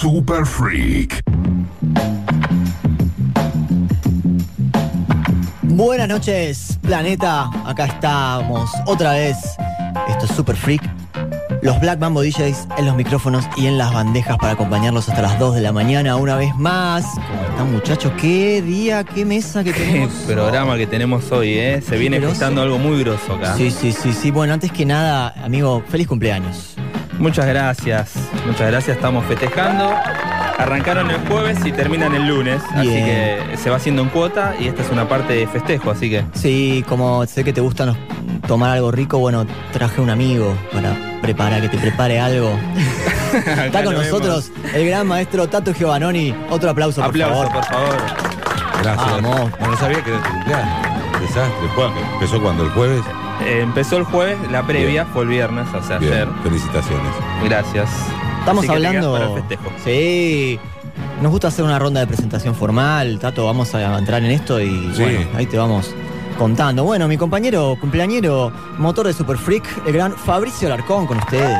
Super Freak. Buenas noches, planeta. Acá estamos otra vez. Esto es Super Freak. Los Black Mambo DJs en los micrófonos y en las bandejas para acompañarlos hasta las 2 de la mañana una vez más. ¿Cómo están muchachos? ¿Qué día, qué mesa que Qué tenemos? programa que tenemos hoy, ¿eh? Se viene gestando algo muy grosso acá. Sí, sí, sí, sí. Bueno, antes que nada, amigo, feliz cumpleaños. Muchas gracias, muchas gracias. Estamos festejando. Arrancaron el jueves y terminan el lunes, así que se va haciendo en cuota y esta es una parte de festejo, así que Sí, como sé que te gusta tomar algo rico, bueno, traje un amigo para preparar, que te prepare algo. Está con nosotros el gran maestro Tato Giovanoni. Otro aplauso, por Aplauso, favor. por favor. Gracias. Vamos. No, no sabía que era tu cumpleaños. Desastre. ¿Empezó cuando? ¿El jueves? Eh, empezó el jueves, la previa Bien. fue el viernes, o sea, Bien, ayer. felicitaciones. Gracias. Estamos Así que te hablando. quedas para el festejo. Sí. Nos gusta hacer una ronda de presentación formal. Tato, vamos a entrar en esto y Sí. bueno, ahí te vamos contando. Bueno, mi compañero cumpleañero, motor de Super Freak, el gran Fabricio Alarcón con ustedes.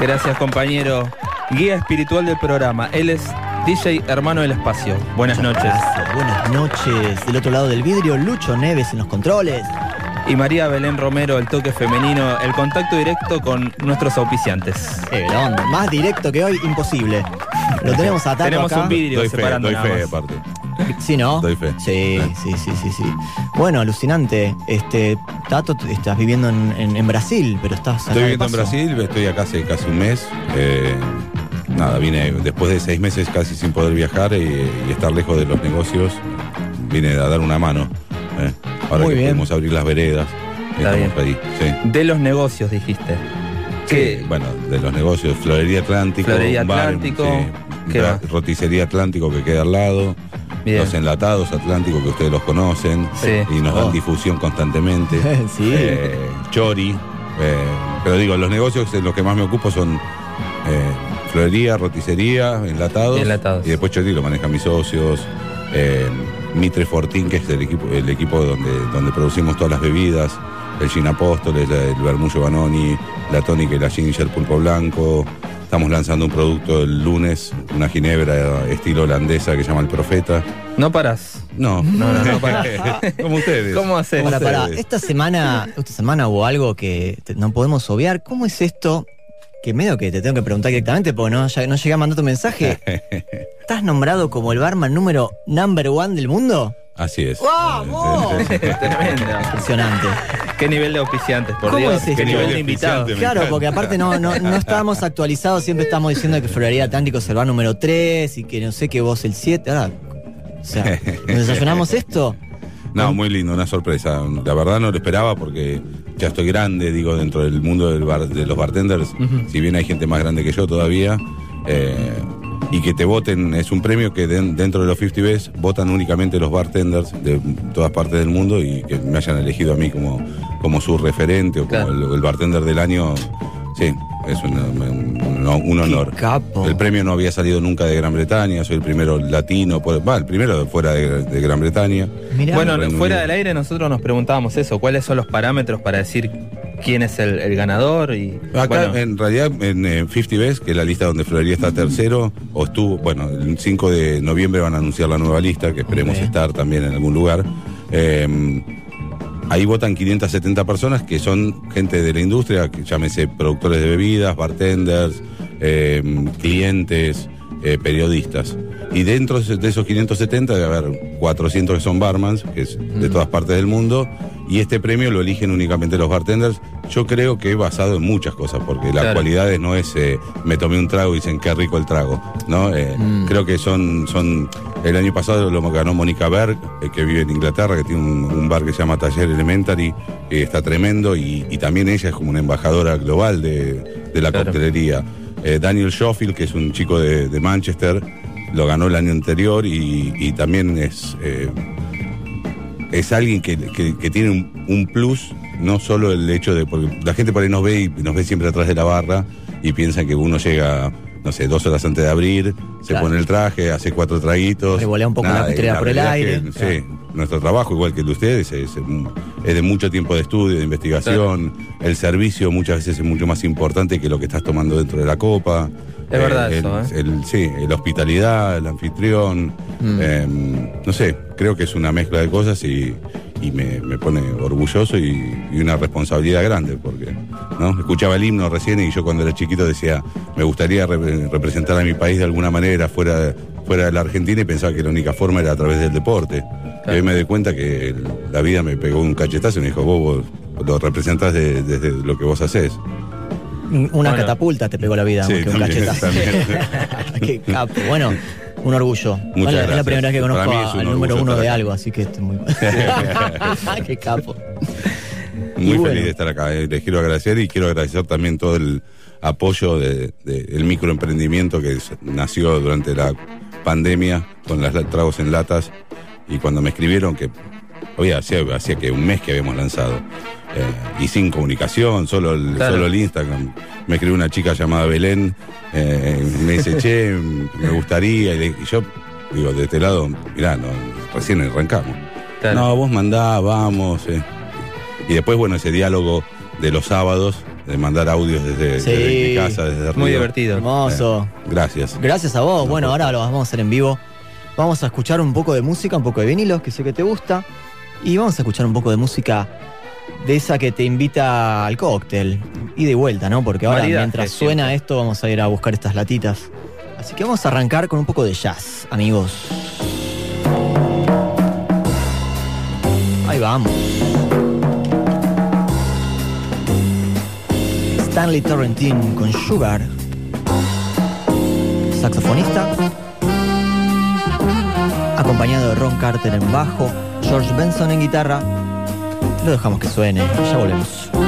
Gracias, compañero. Guía espiritual del programa. Él es DJ Hermano del Espacio. Buenas noches. Gracias, Buenas noches. Del otro lado del vidrio, Lucho Neves en los controles. Y María Belén Romero, el toque femenino, el contacto directo con nuestros auspiciantes. Qué onda. Más directo que hoy, imposible. Lo tenemos a Tato Tenemos acá. un vidrio Doy fe, separando doy nada fe más. aparte. Sí, ¿no? Doy fe. Sí, sí, sí, sí, sí. Bueno, alucinante. Este, Tato, estás viviendo en, en- en Brasil, pero estás Estoy viviendo en. Brasil, estoy acá hace casi un mes. Eh, nada, vine después de seis meses casi sin poder viajar y, y estar lejos de los negocios. Vine a dar una mano. eh. Ahora Muy que bien. podemos abrir las veredas, Está estamos ahí. Sí. De los negocios, dijiste. Sí, bueno, de los negocios, Florería Atlántico, Florería un bar, Atlántico, sí, roticería Atlántico que queda al lado, Bien. los enlatados Atlántico que ustedes los conocen Sí. y nos Oh. dan difusión constantemente. Eh, Chori, eh, pero digo, los negocios en los que más me ocupo son eh, florería, roticería, enlatados, Enlatados. y después Chori lo manejan mis socios. Mitre Fortín, que es el equipo, el equipo donde, donde producimos todas las bebidas, el Gin Apóstoles, el Bermullo Banoni, la tónica y la Ginger Pulpo Blanco. Estamos lanzando un producto el lunes, una ginebra estilo holandesa que se llama El Profeta. No paras. No, No, no. Como ustedes. ¿Cómo haces? Para, para, esta semana, esta semana hubo algo que no podemos obviar. ¿Cómo es esto? Que medio que te tengo que preguntar directamente porque no, ya- no llegué a mandar tu mensaje. ¿Estás nombrado como el barman número number one del mundo? Así es. ¡Vamos! Tremendo. Impresionante. Qué nivel de auspiciantes, por ¿Cómo Dios. es esto? Qué nivel de Qué invitados. Claro, porque aparte no, no, no estábamos actualizados, siempre estamos diciendo que Florería Atlántico es el bar número 3 y que no sé que vos el 7. Ahora, o sea, ¿nos desayunamos esto? No, muy lindo, una sorpresa. La verdad no lo esperaba porque ya estoy grande, digo, dentro del mundo del bar- de los bartenders. Si bien hay gente más grande que yo todavía. eh, y que te voten, es un premio que den- dentro de los 50 Best votan únicamente los bartenders de todas partes del mundo y que me hayan elegido a mí como, como su referente o como Claro. el, el bartender del año. Sí, es un, un- un honor. Qué capo. El premio no había salido nunca de Gran Bretaña, soy el primero latino, por- va, el primero de fuera de, de Gran Bretaña. Mirá. Bueno, Reino fuera Unido. del aire nosotros nos preguntábamos eso, cuáles son los parámetros para decir quién es el, el ganador y Acá, bueno, en realidad, en eh, 50 Best, que es la lista donde Florería está tercero, o estuvo, bueno, el 5 de noviembre van a anunciar la nueva lista, que esperemos estar también en algún lugar. Eh, ahí votan 570 personas que son gente de la industria, que llámese productores de bebidas, bartenders, eh, clientes, eh, periodistas. Y dentro de esos 570 debe haber 400 que son barmans, que es de todas partes del mundo, y este premio lo eligen únicamente los bartenders. Yo creo que basado en muchas cosas, porque la Claro. cualidad es- no es eh, me tomé un trago y dicen qué rico el trago, ¿no? Eh, Mm. Creo que son, son El año pasado lo ganó Mónica Berg, eh, que vive en Inglaterra, que tiene un, un bar que se llama Taller Elementary, eh, está tremendo, y, y también ella es como una embajadora global de, de la Claro. coctelería. Eh, Daniel Schofield, que es un chico de, de Manchester, lo ganó el año anterior y, y también es, eh, es alguien que, que- que tiene un, un plus, no solo el hecho de, porque la gente por ahí nos ve y nos ve siempre atrás de la barra y piensa que uno llega, no sé, dos horas antes de abrir, se Claro. pone el traje, hace cuatro traguitos. Revolea un poco la la por el aire. que, Sí, nuestro trabajo, igual que el de ustedes, es, es de mucho tiempo de estudio, de investigación. El servicio muchas veces es mucho más importante que lo que estás tomando dentro de la copa. Es verdad el, eso, ¿eh? el- sí, la hospitalidad, el anfitrión. Mm. eh, no sé, creo que es una mezcla de cosas y, y me, me pone orgulloso y, y una responsabilidad grande, porque ¿no? escuchaba el himno recién y yo cuando era chiquito decía, me gustaría re- representar a mi país de alguna manera fuera, fuera de la Argentina y pensaba que la única forma era a través del deporte. Y hoy me doy cuenta que el- la vida me pegó un cachetazo y me dijo, vos, vos lo representás de- desde lo que vos haces. Una Bueno. catapulta te pegó la vida, Sí, más que un también, cachetazo. también. Qué capo. Bueno, un orgullo. Bueno, Es la gracias. primera vez que conozco un al número uno de acá. algo, así que estoy muy. Qué capo. Muy Y bueno. feliz de estar acá. eh. Les quiero agradecer y quiero agradecer también todo el apoyo del de, el microemprendimiento que nació durante la pandemia con las la- tragos en latas y cuando me escribieron que había hacía, hacía que un mes que habíamos lanzado eh, y sin comunicación, solo el, Claro. solo el Instagram. Me escribió una chica llamada Belén, eh, me dice, che, me gustaría, y, le- y yo digo, de este lado, mirá, no, recién arrancamos. Claro. No, vos mandá, vamos. eh. Y después, bueno, ese diálogo de los sábados, de mandar audios desde, Sí. desde mi casa, desde Muy Río. divertido. Hermoso. Eh, gracias. Gracias a vos. No, Bueno, por ahora lo vamos a hacer en vivo. Vamos a escuchar un poco de música, un poco de vinilos, que sé que te gusta. Y vamos a escuchar un poco de música de esa que te invita al cóctel. Y de vuelta, ¿no? Porque ahora mientras siempre. suena esto vamos a ir a buscar estas latitas. Así que vamos a arrancar con un poco de jazz, amigos. Ahí vamos. Stanley Torrentin con Sugar. Saxofonista. Acompañado de Ron Carter en bajo, George Benson en guitarra. Lo dejamos que suene, ya volvemos.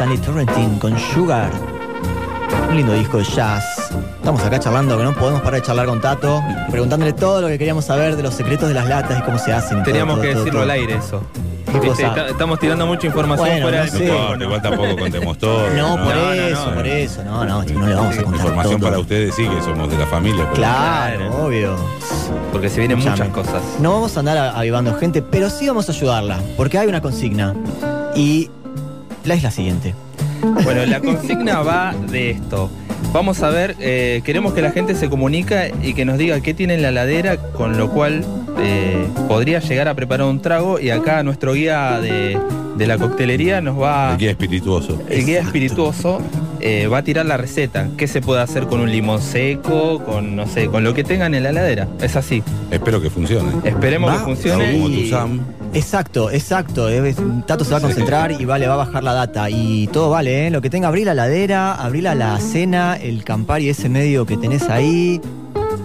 Stanley Torrentin con Sugar. Un lindo disco de jazz. Estamos acá charlando, que no podemos parar de charlar con Tato, preguntándole todo lo que queríamos saber de los secretos de las latas y cómo se hacen. todo, Teníamos todo, que todo, decirlo todo. al aire eso. Estamos tirando mucha información Bueno, fuera no igual tampoco contemos todo. No, por eso, no. por eso. No, no, no le vamos a contar Información todo. para ustedes sí que somos de la familia. pero- Claro, Claro. obvio. Porque se vienen Escuchame. muchas cosas. No vamos a andar avivando gente, pero sí vamos a ayudarla, porque hay una consigna. Y la es la siguiente. Bueno, la consigna va de esto. Vamos a ver, eh, queremos que la gente se comunica y que nos diga qué tiene en la ladera, con lo cual eh, podría llegar a preparar un trago. Y acá nuestro guía de, de la coctelería nos va. El guía espirituoso. El guía espirituoso eh, va a tirar la receta. ¿Qué se puede hacer con un limón seco? Con, no sé, con lo que tengan en la heladera. Es así. Espero que funcione. Esperemos Va, que funcione. Como y- tu Sam. Exacto, exacto. eh, Tato se va a concentrar y vale, va a bajar la data. Y todo vale, ¿eh? Lo que tenga, abrí la ladera, abrí la, la cena, el Campari ese medio que tenés ahí.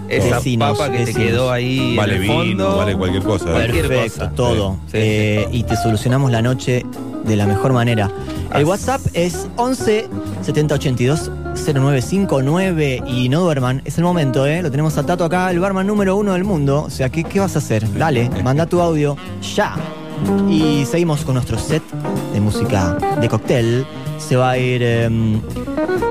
Esa Vecinos, papa que te vecinos. quedó ahí. Vale en el vino, fondo. vale cualquier cosa. ¿eh? Cualquier Perfecto, cosa. todo. Sí, sí, Eh, Y te solucionamos la noche de la mejor manera. El. WhatsApp es 11 70 82 0959 y no duerman, es el momento, ¿eh? Lo tenemos a Tato acá, el barman número uno del mundo. O sea, ¿qué, qué vas a hacer? Dale, manda tu audio ya. Y seguimos con nuestro set de música de cóctel. Se va a ir em,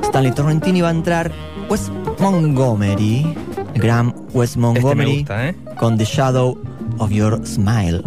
Stanley Torrentini, va a entrar Wes Montgomery, gran Wes Este me Montgomery gusta, ¿eh? con The Shadow of Your Smile.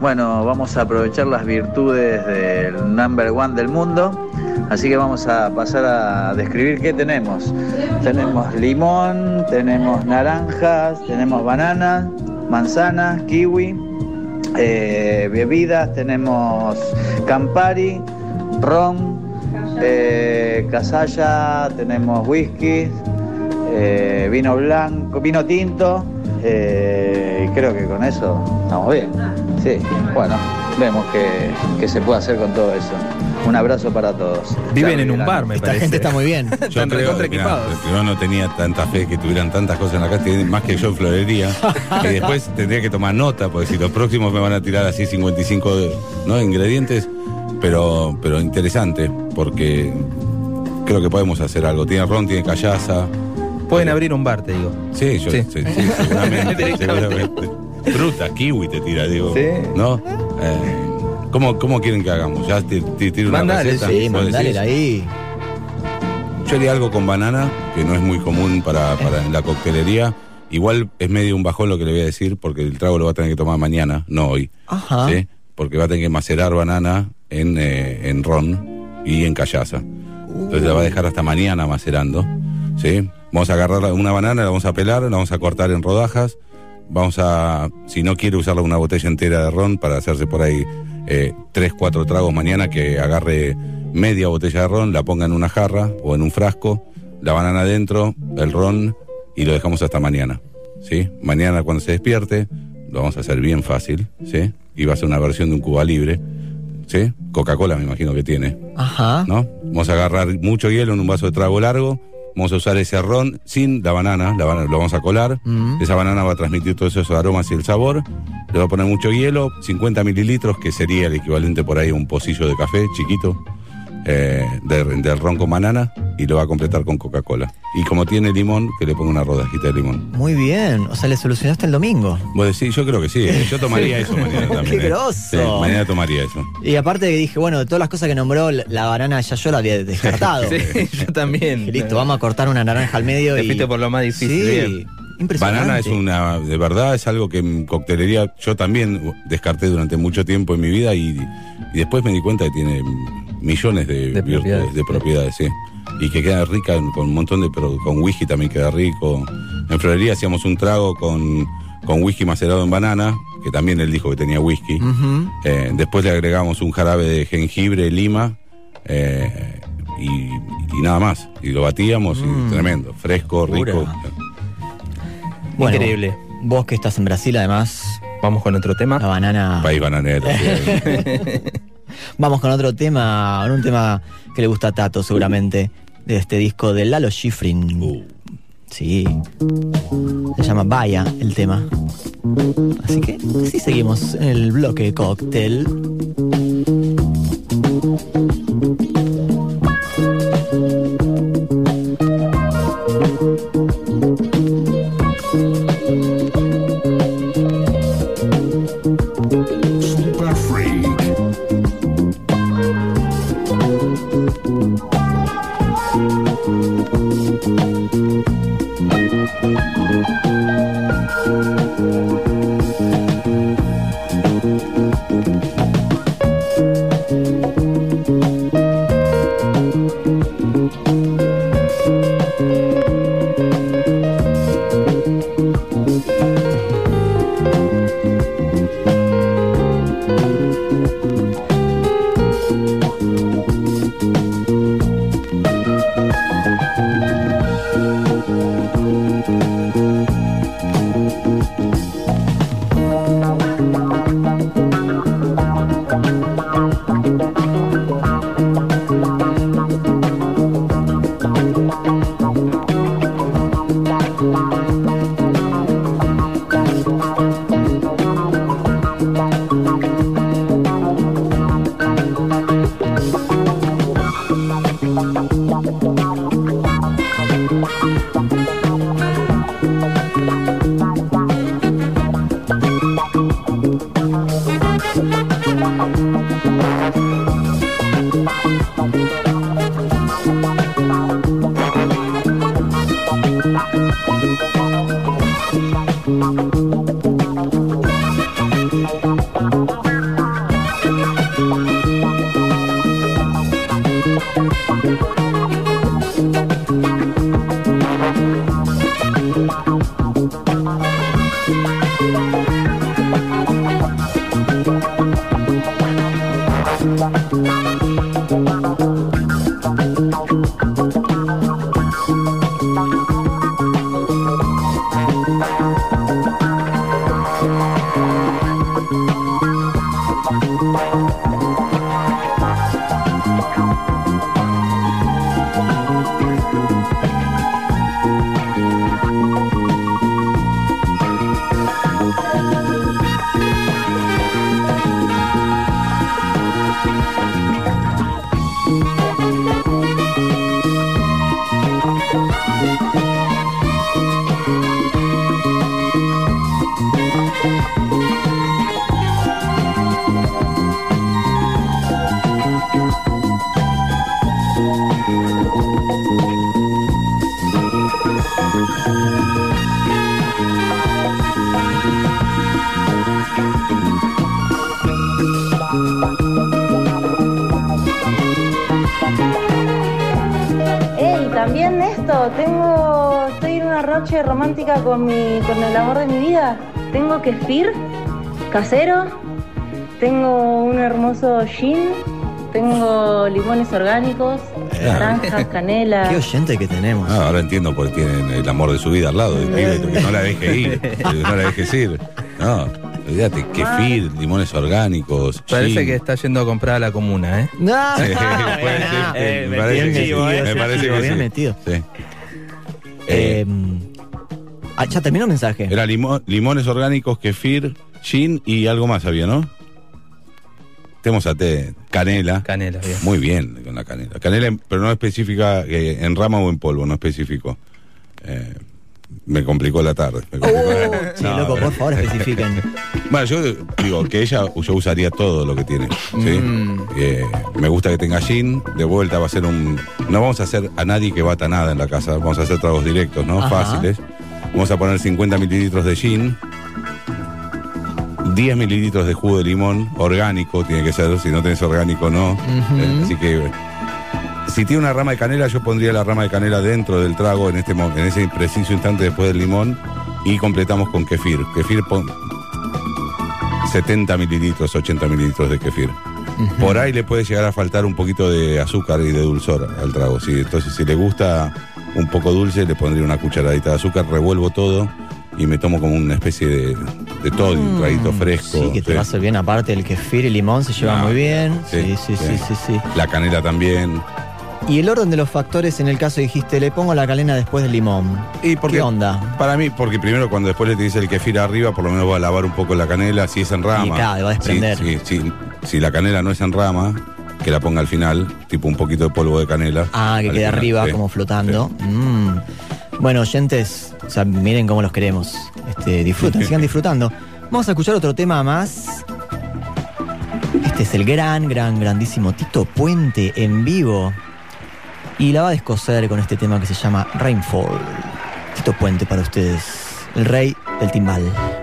Bueno, vamos a aprovechar las virtudes del number one del mundo, así que vamos a pasar a describir qué tenemos. Tenemos limón, tenemos naranjas, tenemos bananas, manzanas, kiwi, eh, bebidas, tenemos Campari, ron, eh, casalla, tenemos whisky, eh, vino blanco, vino tinto, eh, creo que con eso estamos bien. Sí, bueno, vemos que, que se puede hacer con todo eso. Un abrazo para todos. Viven en un bar, me Esta parece. gente está muy bien. Yo Están creo recontra que equipados. yo no tenía tanta fe que tuvieran tantas cosas en la casa, tienen más que yo en florería. y después tendría que tomar nota, porque si los próximos me van a tirar así 55 de- ¿no? ingredientes, pero, pero interesante, porque creo que podemos hacer algo. Tiene ron, tiene callaza. Pueden abrir un bar, te digo. Sí, yo, Sí. sí, sí, seguramente, seguramente. Fruta, kiwi te tira, digo. Sí. ¿No? Eh, ¿cómo, ¿Cómo quieren que hagamos? ¿Ya te, te tiro una Mandale, receta? Sí, ¿Vos mandale ahí. Yo haría algo con banana, que no es muy común para, para en la coctelería. Igual es medio un bajón lo que le voy a decir, porque el trago lo va a tener que tomar mañana, no hoy. Ajá. ¿sí? Porque va a tener que macerar banana en, eh, en ron y en callaza. Entonces la va a dejar hasta mañana macerando. ¿sí? Vamos a agarrar una banana, la vamos a pelar, la vamos a cortar en rodajas. Vamos a, si no quiere usarla una botella entera de ron para hacerse por ahí eh, tres, cuatro tragos mañana, que agarre media botella de ron, la ponga en una jarra o en un frasco, la banana adentro, el ron y lo dejamos hasta mañana. ¿sí? Mañana cuando se despierte, lo vamos a hacer bien fácil, ¿sí? Y va a ser una versión de un Cuba libre, ¿sí? Coca-Cola me imagino que tiene, Ajá. ¿no? Vamos a agarrar mucho hielo en un vaso de trago largo, vamos a usar ese ron sin la banana, la banana lo vamos a colar, Mm. esa banana va a transmitir todos esos aromas y el sabor, le va a poner mucho hielo, 50 mililitros, que sería el equivalente por ahí a un pocillo de café chiquito, eh, de- del ron con banana, y lo va a completar con Coca-Cola. Y como tiene limón, que le ponga una rodajita de limón. Muy bien. O sea, le solucionaste el domingo. Vos decís, yo creo que sí, ¿eh? yo tomaría eso mañana también. ¡Qué ¿eh? grosso! Sí, mañana tomaría eso. Y aparte que dije, bueno, de todas las cosas que nombró, la, banana ya yo la había descartado. Sí, yo también. Listo, vamos a cortar una naranja al medio Te y. fuiste por lo más difícil, Sí, bien. impresionante. Banana es una, de verdad, es algo que en coctelería yo también descarté durante mucho tiempo en mi vida y, y después me di cuenta que tiene millones de, propiedades, de sí. propiedades, sí. Y que queda rica con un montón de, pero con whisky también queda rico. En florería hacíamos un trago con, con whisky macerado en banana, que también él dijo que tenía whisky. Eh, después le agregamos un jarabe de jengibre, lima eh, y, y nada más. Y lo batíamos Mm. y tremendo, fresco, Pura. rico. Bueno, Increíble. Vos que estás en Brasil, además, Vamos con otro tema. la banana. País bananero. sí. Vamos con otro tema, con un tema que le gusta a Tato, seguramente, de este disco de Lalo Schifrin. Uh. Sí. Se llama Vaya el tema. Así que sí seguimos en el bloque cóctel. Esto, tengo, estoy en una noche romántica con mi, con el amor de mi vida. Tengo kefir casero, tengo un hermoso gin, tengo limones orgánicos, naranjas, canela. Qué oyente que tenemos. Ah, ahora entiendo por qué tienen el amor de su vida al lado. que no la deje ir, que no la dejes ir. No, olvídate, kefir, limones orgánicos. Parece gin. que está yendo a comprar a la comuna, ¿eh? No, ser, Eh, me parece bien que sí. metido, eh. Me parece Bien que sí. metido. Sí. Eh, Eh, ah, ya terminó el mensaje. era limo- limones orgánicos, kefir, gin y algo más había, ¿no? Tenemos a té, canela. Canela, bien. Muy bien con la canela. Canela, pero no específica eh, en rama o en polvo, no específico. Eh, me complicó la tarde. me complicó la- Oh, sí, No, loco, por favor, especifiquen. Bueno, yo digo que ella, yo usaría todo lo que tiene. ¿sí? Mm. Eh, me gusta que tenga gin. De vuelta va a ser un. No vamos a hacer a nadie que bata nada en la casa. Vamos a hacer tragos directos, ¿no? Ajá. Fáciles. Vamos a poner 50 mililitros de gin. 10 mililitros de jugo de limón orgánico, tiene que ser, si no tenés orgánico no. Eh, así que si tiene una rama de canela, yo pondría la rama de canela dentro del trago en este en ese preciso instante después del limón y completamos con kefir. Kefir pon- 70 mililitros, 80 mililitros de kefir. Por ahí le puede llegar a faltar un poquito de azúcar y de dulzor al trago. Sí, entonces si le gusta un poco dulce, le pondría una cucharadita de azúcar, revuelvo todo y me tomo como una especie de, de todo, un traguito fresco. Mm, Sí, que te sí. va a hacer bien. Aparte, el kefir y limón se llevan Ah, muy bien. Sí, sí, sí. sí, sí. La canela también. Y el orden de los factores, en el caso dijiste, le pongo la calena después del limón. ¿Y porque, ¿Qué onda? Para mí, porque primero cuando después le dice el kefir arriba, por lo menos va a lavar un poco la canela, si es en rama. Y claro, va a desprender. Sí. si la canela no es en rama, que la ponga al final, tipo un poquito de polvo de canela. Ah, que final, arriba sí. como flotando. Mm. Bueno, oyentes, o sea, miren cómo los queremos. Este, disfruten, sigan disfrutando. Vamos a escuchar otro tema más. Este es el gran, gran, grandísimo Tito Puente en vivo. Y la va a descoser con este tema que se llama Rainfall. Tito Puente para ustedes, el rey del timbal.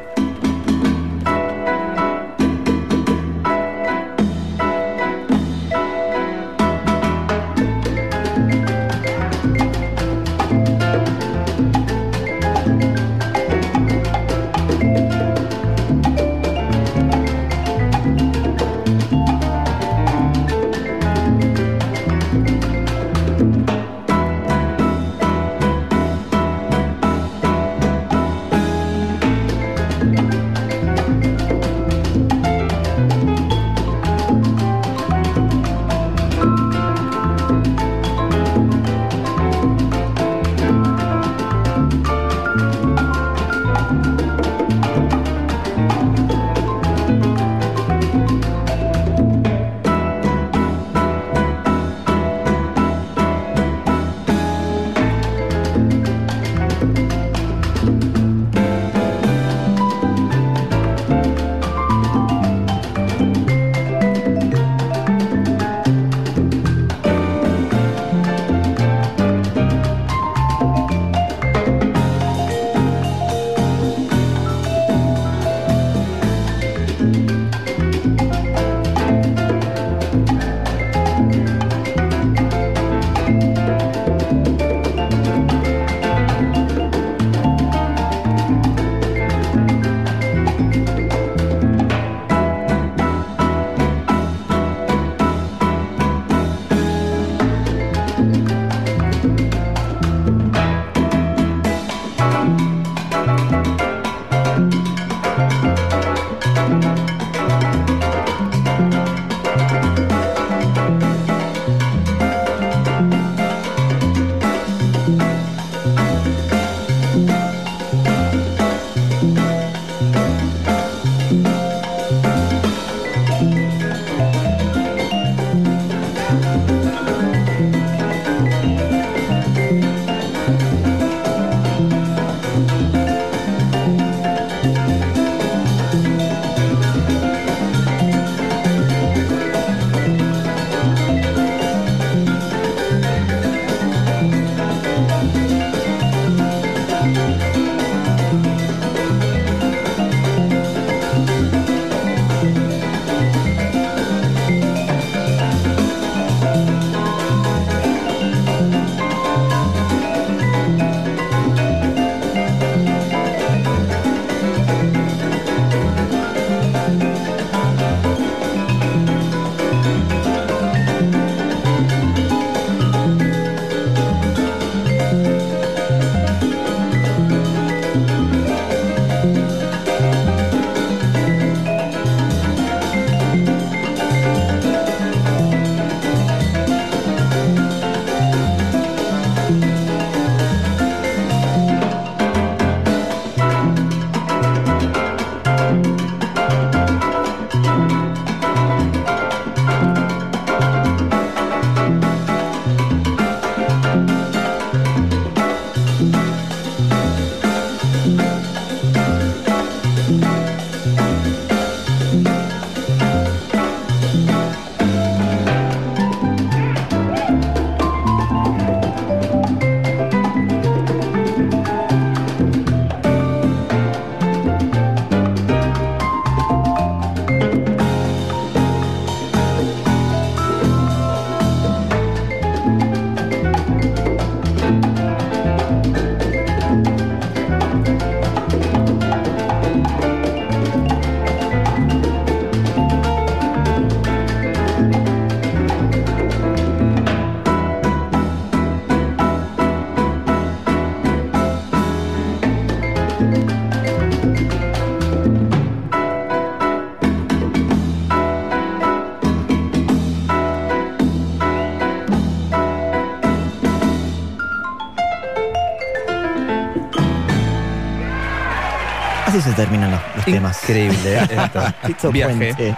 Se terminan los, los temas. Increíble ¿eh? esto. Viaje. Puente.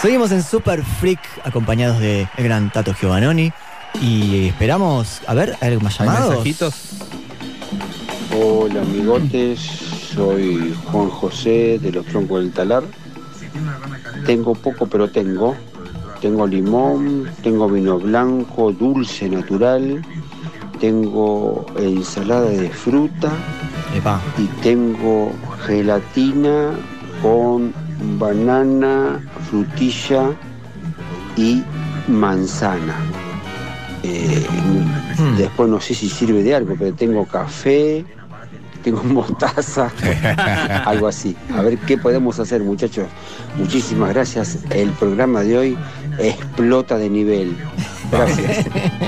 Seguimos en Super Freak acompañados de el gran Tato Giovannoni y esperamos, a ver, ¿hay algo más ¿Hay llamados? mensajitos? Hola amigotes, soy Juan José de los Troncos del Talar. Tengo poco pero tengo. Tengo limón, tengo vino blanco, dulce natural, tengo ensalada de fruta Epa, y tengo gelatina con banana, frutilla y manzana. Eh, Hmm. Después no sé si sirve de algo, pero tengo café, tengo mostaza, algo así. A ver qué podemos hacer, muchachos. Muchísimas gracias. El programa de hoy explota de nivel. Gracias.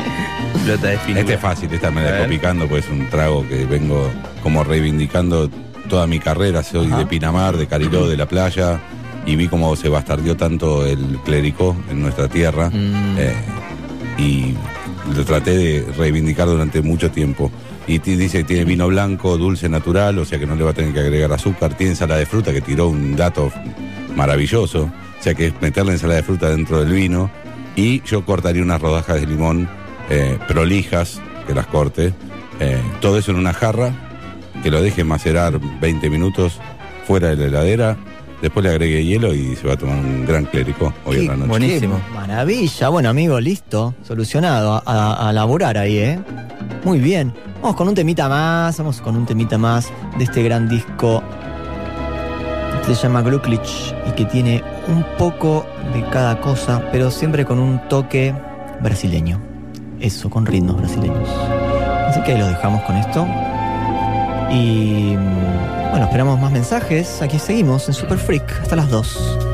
Flota de. Este es fácil, esta me la picando, pues es un trago que vengo como reivindicando toda mi carrera. Soy de Pinamar, de Cariló, de la playa, y vi cómo se bastardió tanto el clérico en nuestra tierra. Mm. eh, y lo traté de reivindicar durante mucho tiempo. Y dice que tiene vino blanco, dulce natural, o sea que no le va a tener que agregar azúcar. Tiene ensalada de fruta, que tiró un dato maravilloso. O sea que es meterle ensalada de fruta dentro del vino. Y yo cortaría unas rodajas de limón eh, prolijas, que las corte. eh, todo eso en una jarra, que lo deje macerar 20 minutos fuera de la heladera. Después le agregue hielo y se va a tomar un gran clérico hoy Qué en la noche. Buenísimo. Maravilla. Bueno, amigo, listo. Solucionado. A, a- laburar ahí, ¿eh? Muy bien. Vamos con un temita más. Vamos con un temita más de este gran disco. Se llama Glucklich y que tiene un poco de cada cosa, pero siempre con un toque brasileño. Eso, con ritmos brasileños. Así que ahí lo dejamos con esto. Y mm, bueno, esperamos más mensajes. Aquí seguimos en Super Freak hasta las 2.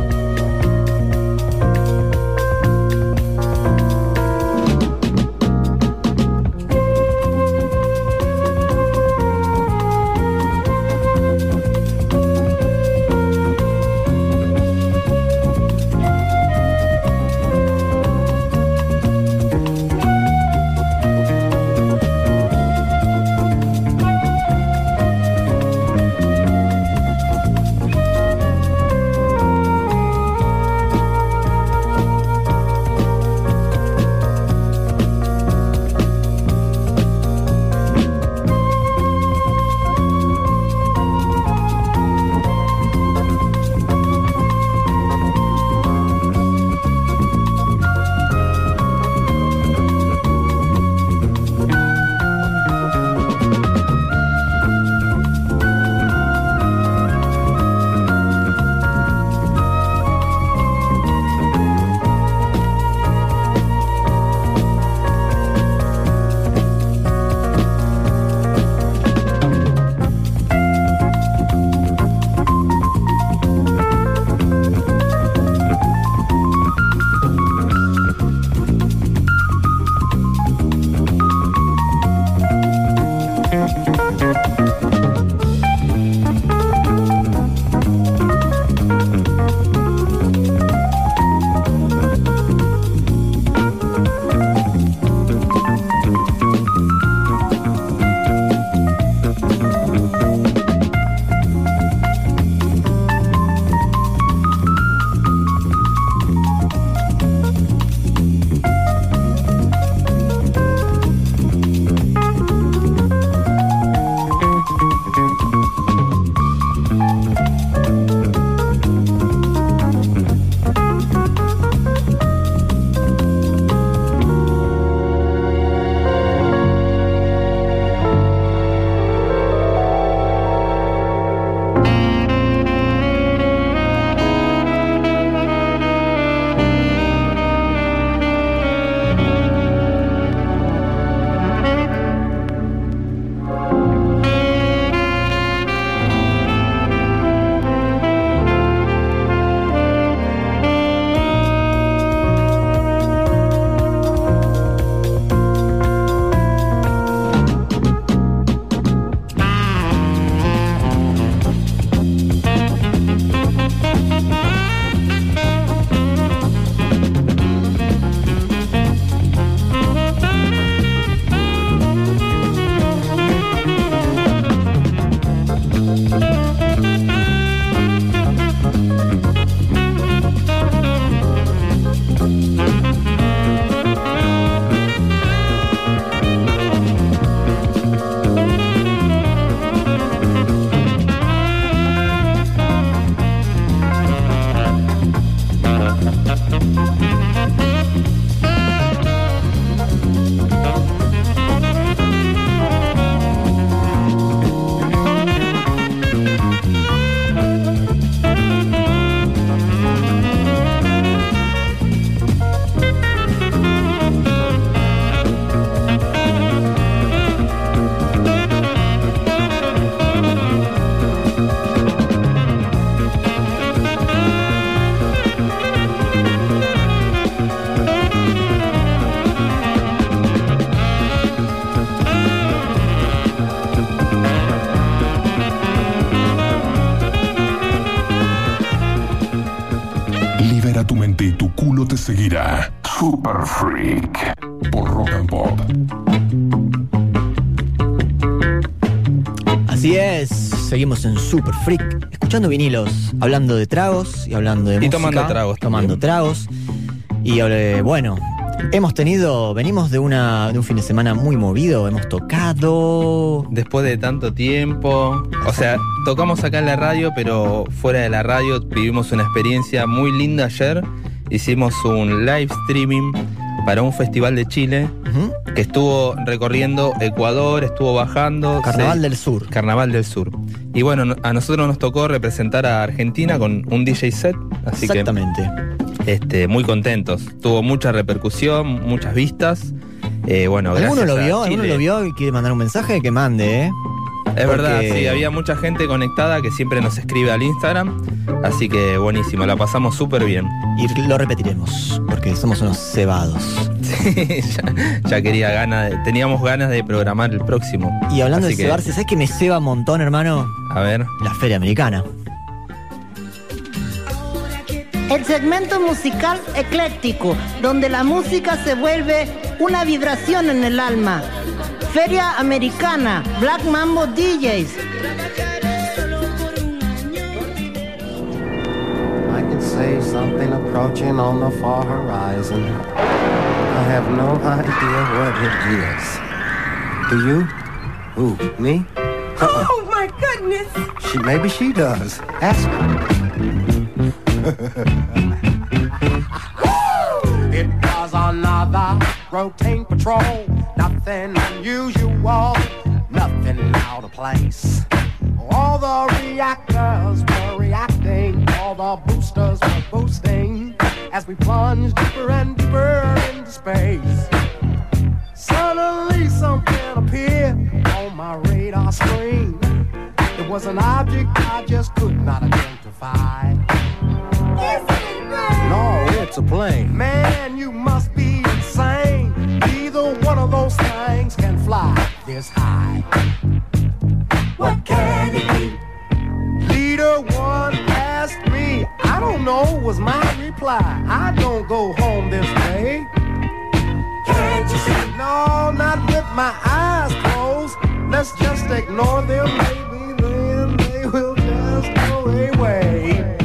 Seguimos en Super Freak, escuchando vinilos, hablando de tragos y hablando de Y música, tomando tragos tomando también. tragos. Y eh, bueno, hemos tenido, venimos de una de un fin de semana muy movido, hemos tocado. Después de tanto tiempo, o sea, tocamos acá en la radio, pero fuera de la radio vivimos una experiencia muy linda ayer. Hicimos un live streaming para un festival de Chile que estuvo recorriendo Ecuador, estuvo bajando. Carnaval se- del Sur. Carnaval del Sur. Y bueno, no- a nosotros nos tocó representar a Argentina con un DJ set, así Exactamente. que este, muy contentos. Tuvo mucha repercusión, muchas vistas. Eh, bueno, ¿Alguno lo a vio? ¿Alguno lo vio y quiere mandar un mensaje? Que mande, ¿eh? Es verdad, sí, había mucha gente conectada que siempre nos escribe al Instagram, así que buenísimo, la pasamos súper bien. Y lo repetiremos, porque somos unos cebados. Sí, ya, ya quería ganas, de- teníamos ganas de programar el próximo. Y hablando Así de que, cebarse, ¿sabes que me ceba un montón, hermano? A ver, La Feria Americana. El segmento musical ecléctico, donde la música se vuelve una vibración en el alma. Feria Americana, Black Mambo DJs. I can say something approaching on the far horizon. I have no idea what it is. Do you? Who? Me? Uh-uh. Oh my goodness! She maybe she does. Ask her. it was another routine patrol. Nothing unusual, nothing out of place. All the reactors were reacting, all the boosters were boosting as we plunge deeper and deeper into space. Suddenly something appeared on my radar screen. It was an object I just could not identify. No, it's a plane. Man, you must be insane. Neither one of those things can fly this high. What can it be? Leader one asked me. I don't know, was my reply. I don't go home this way. Can't you see? No, not with my eyes closed. Let's just ignore them. Maybe then they will just go away.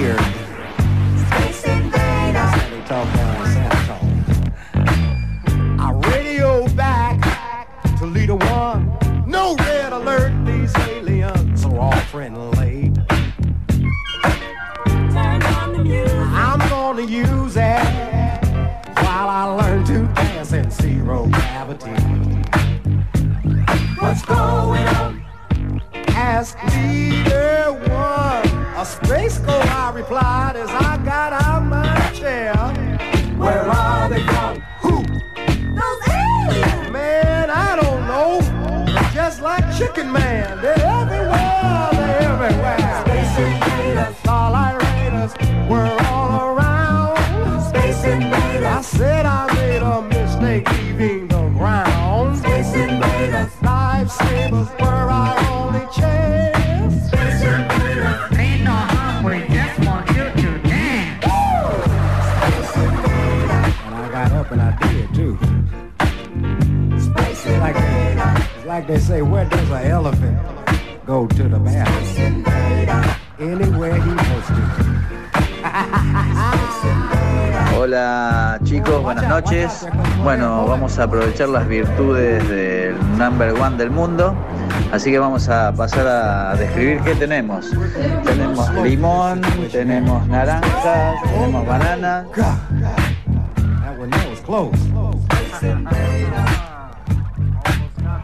here. Replied as I got out my chair. Where are they from? Who? Those aliens! Man, I don't know. Just like Chicken Man, they're everywhere, they're everywhere. Space invaders, Starlight Raiders, we're they say, where does an elephant go to the bathroom? Anywhere he wants to. Hola chicos, buenas noches. Bueno, vamos a aprovechar las virtudes del number one del mundo. Así que vamos a pasar a describir qué tenemos. Tenemos limón, tenemos naranjas, tenemos bananas.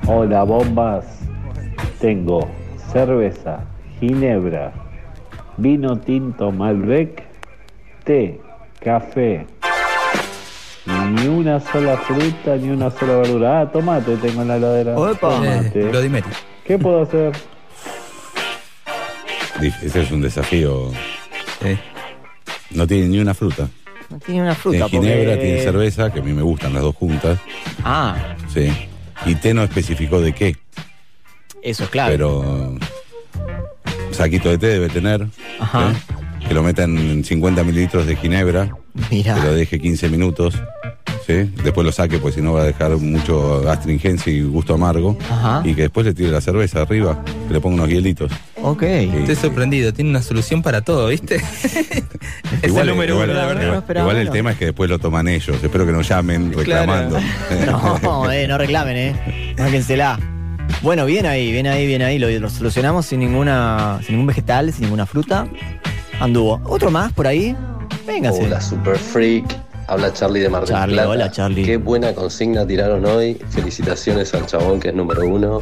Hola bombas, tengo cerveza, ginebra, vino tinto Malbec té, café. Ni una sola fruta, ni una sola verdura. Ah, tomate tengo en la heladera. Opa. Tomate. Eh, lo dimeri. ¿Qué puedo hacer? Ese es un desafío. Sí. No tiene ni una fruta. No tiene una fruta. Tiene ginebra, porque- tiene cerveza, que a mí me gustan las dos juntas. Ah, Sí. Y té no especificó de qué, eso es claro. pero saquito de té debe tener. Ajá. ¿sí? Que lo metan en 50 mililitros de ginebra, Mira. que lo deje 15 minutos. ¿Sí? Después lo saque, pues si no va a dejar mucho astringencia y gusto amargo. Ajá. Y que después le tire la cerveza arriba, que le ponga unos hielitos. Ok. Y- Estoy sorprendido, tiene una solución para todo, ¿viste? es el número igual- uno, la no verdad. igual el tema es que después lo toman ellos. Espero que nos llamen reclamando. No, eh, no reclamen, eh. Márquensela. Bueno, bien ahí, bien ahí, bien ahí. Lo, lo solucionamos sin ninguna, sin ningún vegetal, sin ninguna fruta. Anduvo. ¿Otro más por ahí? Véngase. Hola Super Freak, habla Charlie de Mar del Charlie, Plata. hola, Charlie. Qué buena consigna tiraron hoy. Felicitaciones al chabón que es número uno.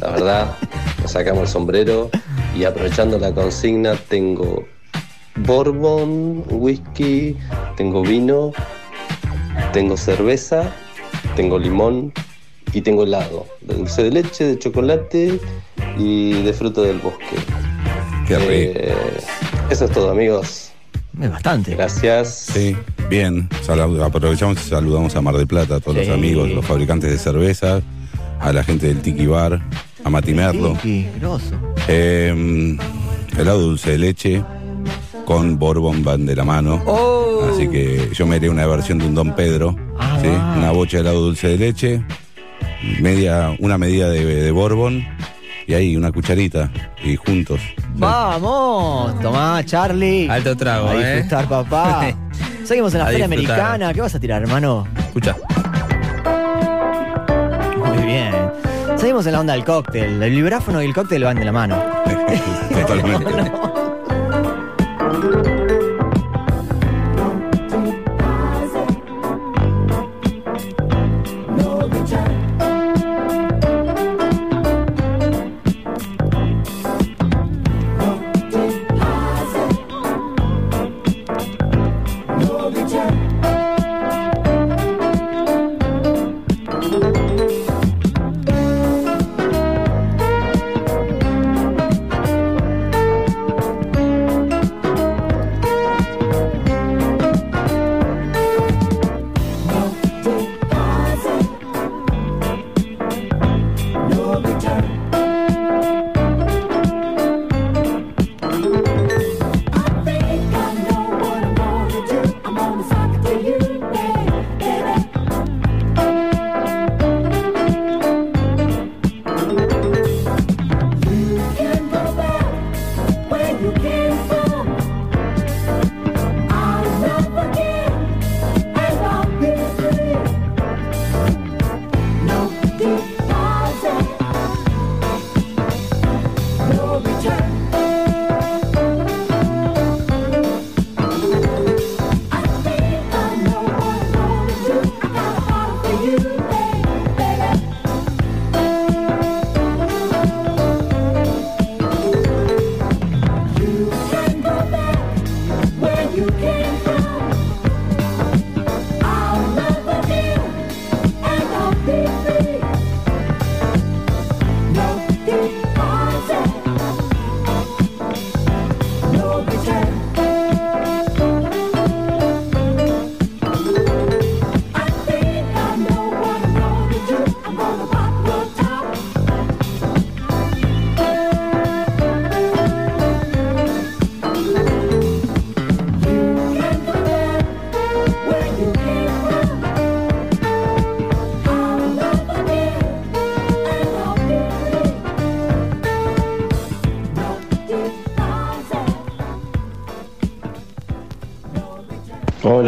La verdad, nos sacamos el sombrero. Y aprovechando la consigna, tengo bourbon, whisky, tengo vino, tengo cerveza, tengo limón y tengo helado. De dulce de leche, de chocolate y de fruto del bosque. Qué rico. Eh, eso es todo, amigos. Es bastante. Gracias. Sí, bien. Aprovechamos y saludamos a Mar del Plata, a todos Sí. los amigos, los fabricantes de cerveza, a la gente del Tiki Bar, a Mati Merlo. Tiki, grosso. Eh, helado dulce de leche con Bourbon van de la mano. Oh. Así que yo me haré una versión de un Don Pedro. Ah. Una bocha de helado dulce de leche, media, una medida de, de Bourbon y ahí una cucharita y juntos. Vamos, tomá, Charlie. Alto trago, A ¿eh? disfrutar, papá. Seguimos en la A feria disfrutar. americana. ¿Qué vas a tirar, hermano? Escucha. Muy bien. Seguimos en la onda del cóctel. El vibráfono y el cóctel van de la mano. Totalmente.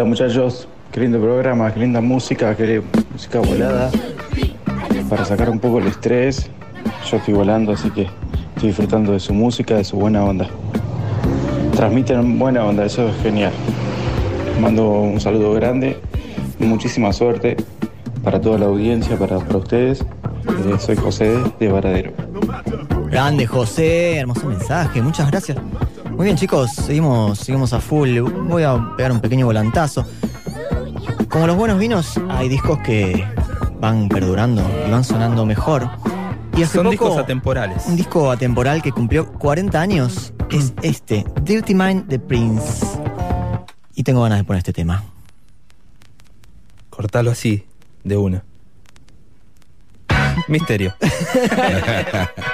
Hola muchachos, qué lindo programa, qué linda música, qué música volada. Para sacar un poco el estrés, yo estoy volando, así que estoy disfrutando de su música, de su buena onda. Transmiten buena onda, eso es genial. Mando un saludo grande, muchísima suerte para toda la audiencia, para, para ustedes. Eh, soy José de Varadero. Grande, José. Hermoso mensaje. Muchas gracias. Muy bien, chicos, seguimos, seguimos a full. Voy a pegar un pequeño volantazo. Como los buenos vinos, hay discos que van perdurando y van sonando mejor. Y hace Son poco, discos atemporales. Un disco atemporal que cumplió 40 años es este, Dirty Mind de Prince. Y tengo ganas de poner este tema. Cortalo así, de una. Misterio.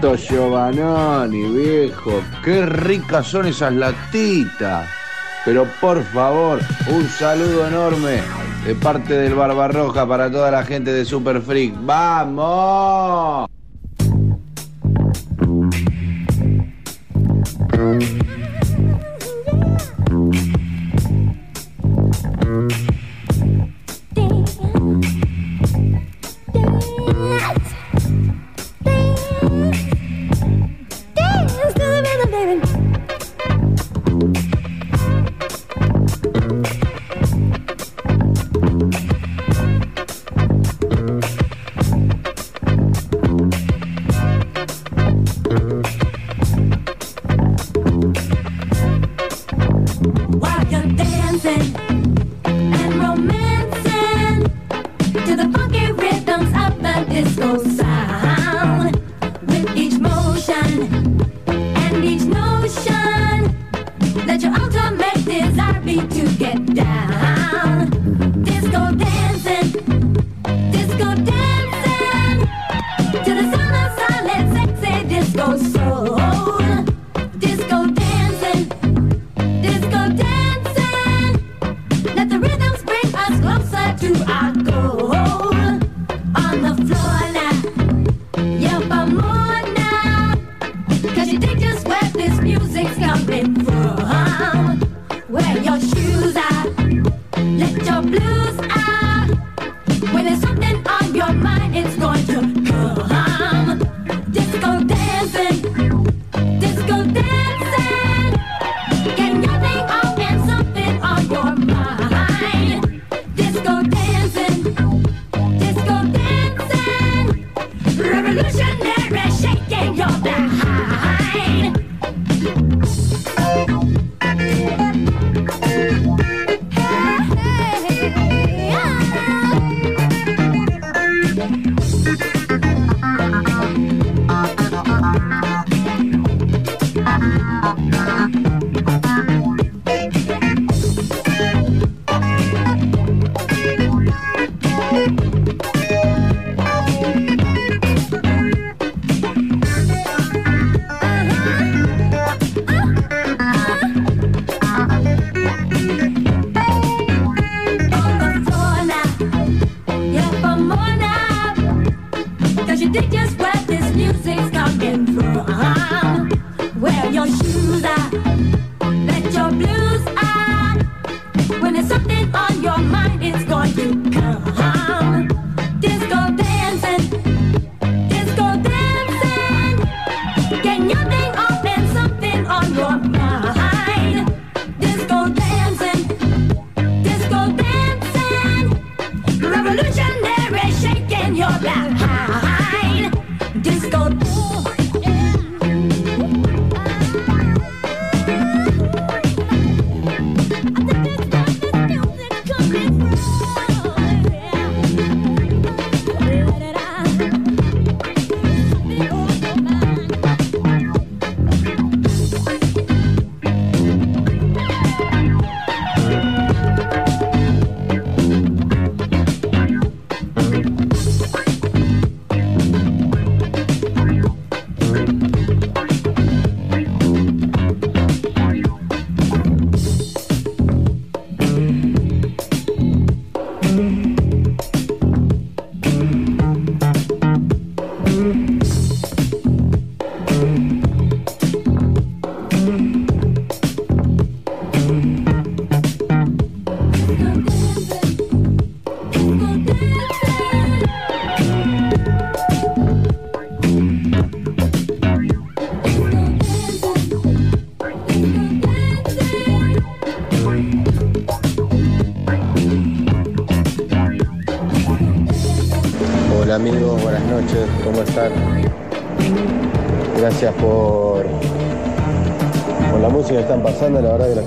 Alberto Giovanoni, viejo. Qué ricas son esas latitas. Pero por favor, un saludo enorme de parte del Barbarroja para toda la gente de Super Freak. ¡Vamos!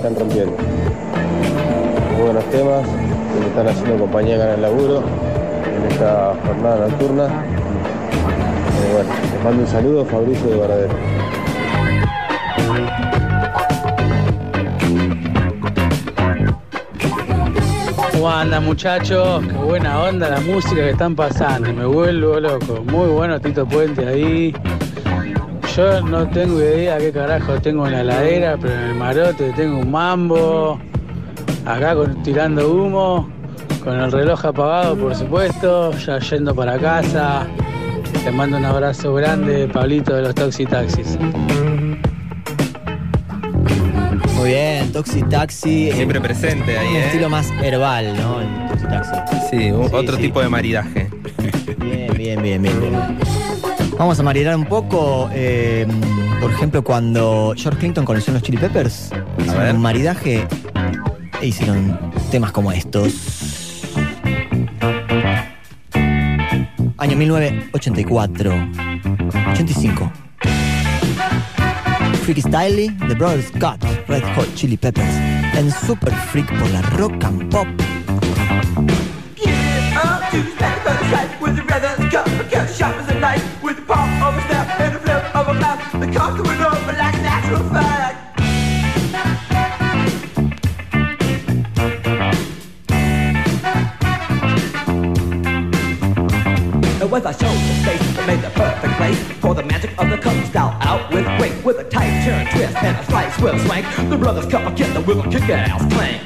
Están rompiendo. Muy buenos temas que me están haciendo compañía acá en el laburo, en esta jornada nocturna. Eh, bueno, les mando un saludo, Fabricio de Baradero. ¿Cómo andan muchachos? Qué buena onda la música que están pasando, me vuelvo loco. Muy bueno Tito Puente ahí. Yo no tengo idea qué carajo tengo en la heladera, pero en el marote tengo un mambo. Acá con- tirando humo, con el reloj apagado por supuesto, ya yendo para casa. Te mando un abrazo grande, Pablito de los Toxi Taxis. Muy bien, Toxi Taxi. Siempre presente ahí, Un ¿eh? estilo más herbal, ¿no? El Toxi Taxi. Sí, un- Sí, otro sí. tipo de maridaje. Bien, bien, bien, bien, bien. Vamos a maridar un poco, eh, por ejemplo, cuando George Clinton conoció a los Chili Peppers, hicieron ver. un maridaje e hicieron temas como estos. Año 1984. 85. Freaky Styley, The Brothers Scott, Red Hot Chili Peppers, en Super Freak por la Rock and Pop. And a slight swivel swank. The brothers cut together with a kick-ass clank.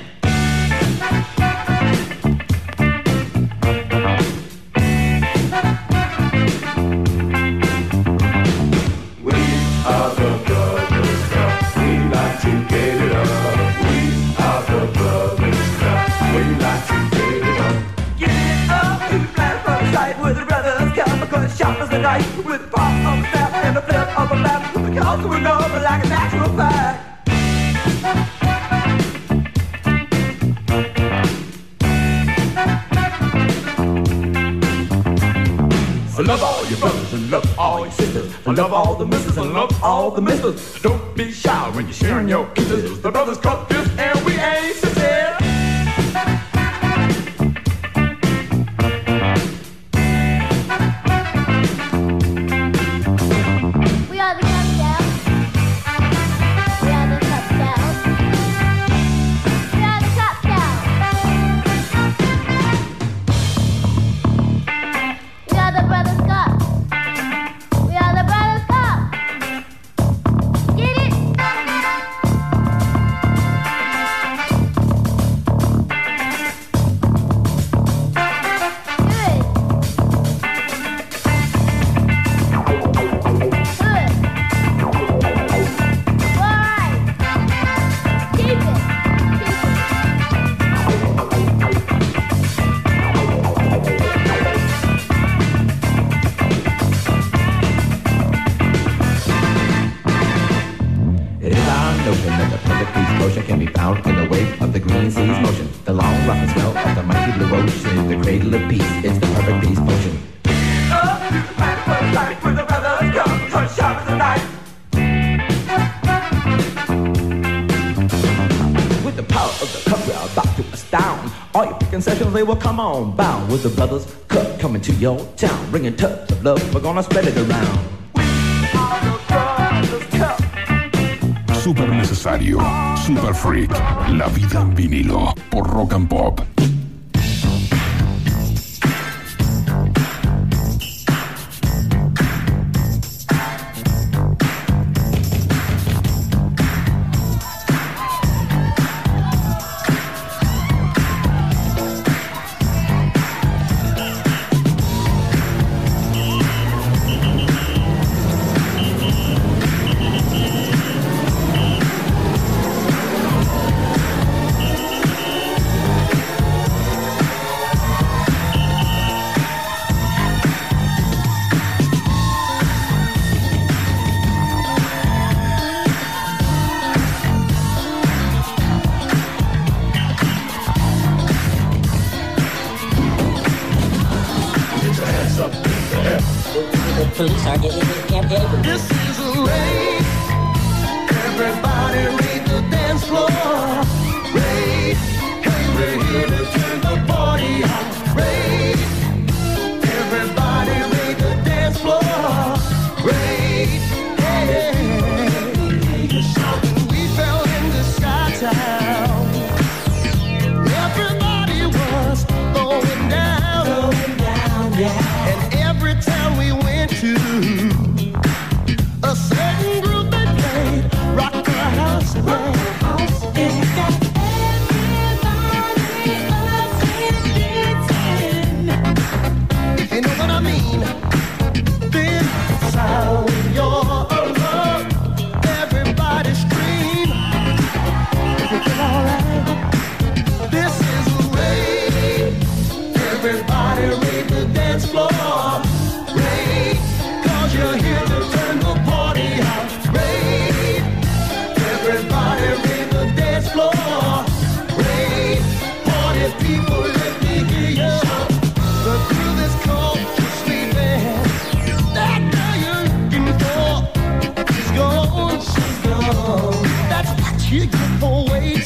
All the misters. Don't be shy when you're sharing your kisses. The brothers cut this and we ain't picking sessions, they will come on bound. With the brothers cut coming to your town, bringing touch of love, we're gonna spread it around. Super necesario, super freak, la vida en vinilo, por Rock and Pop.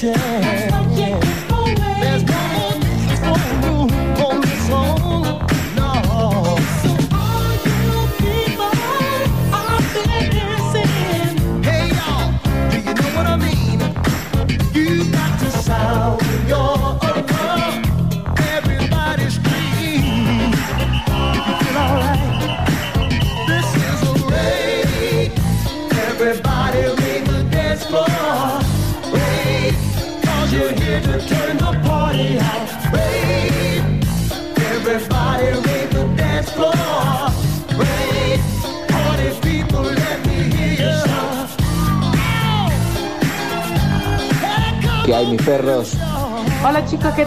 yeah.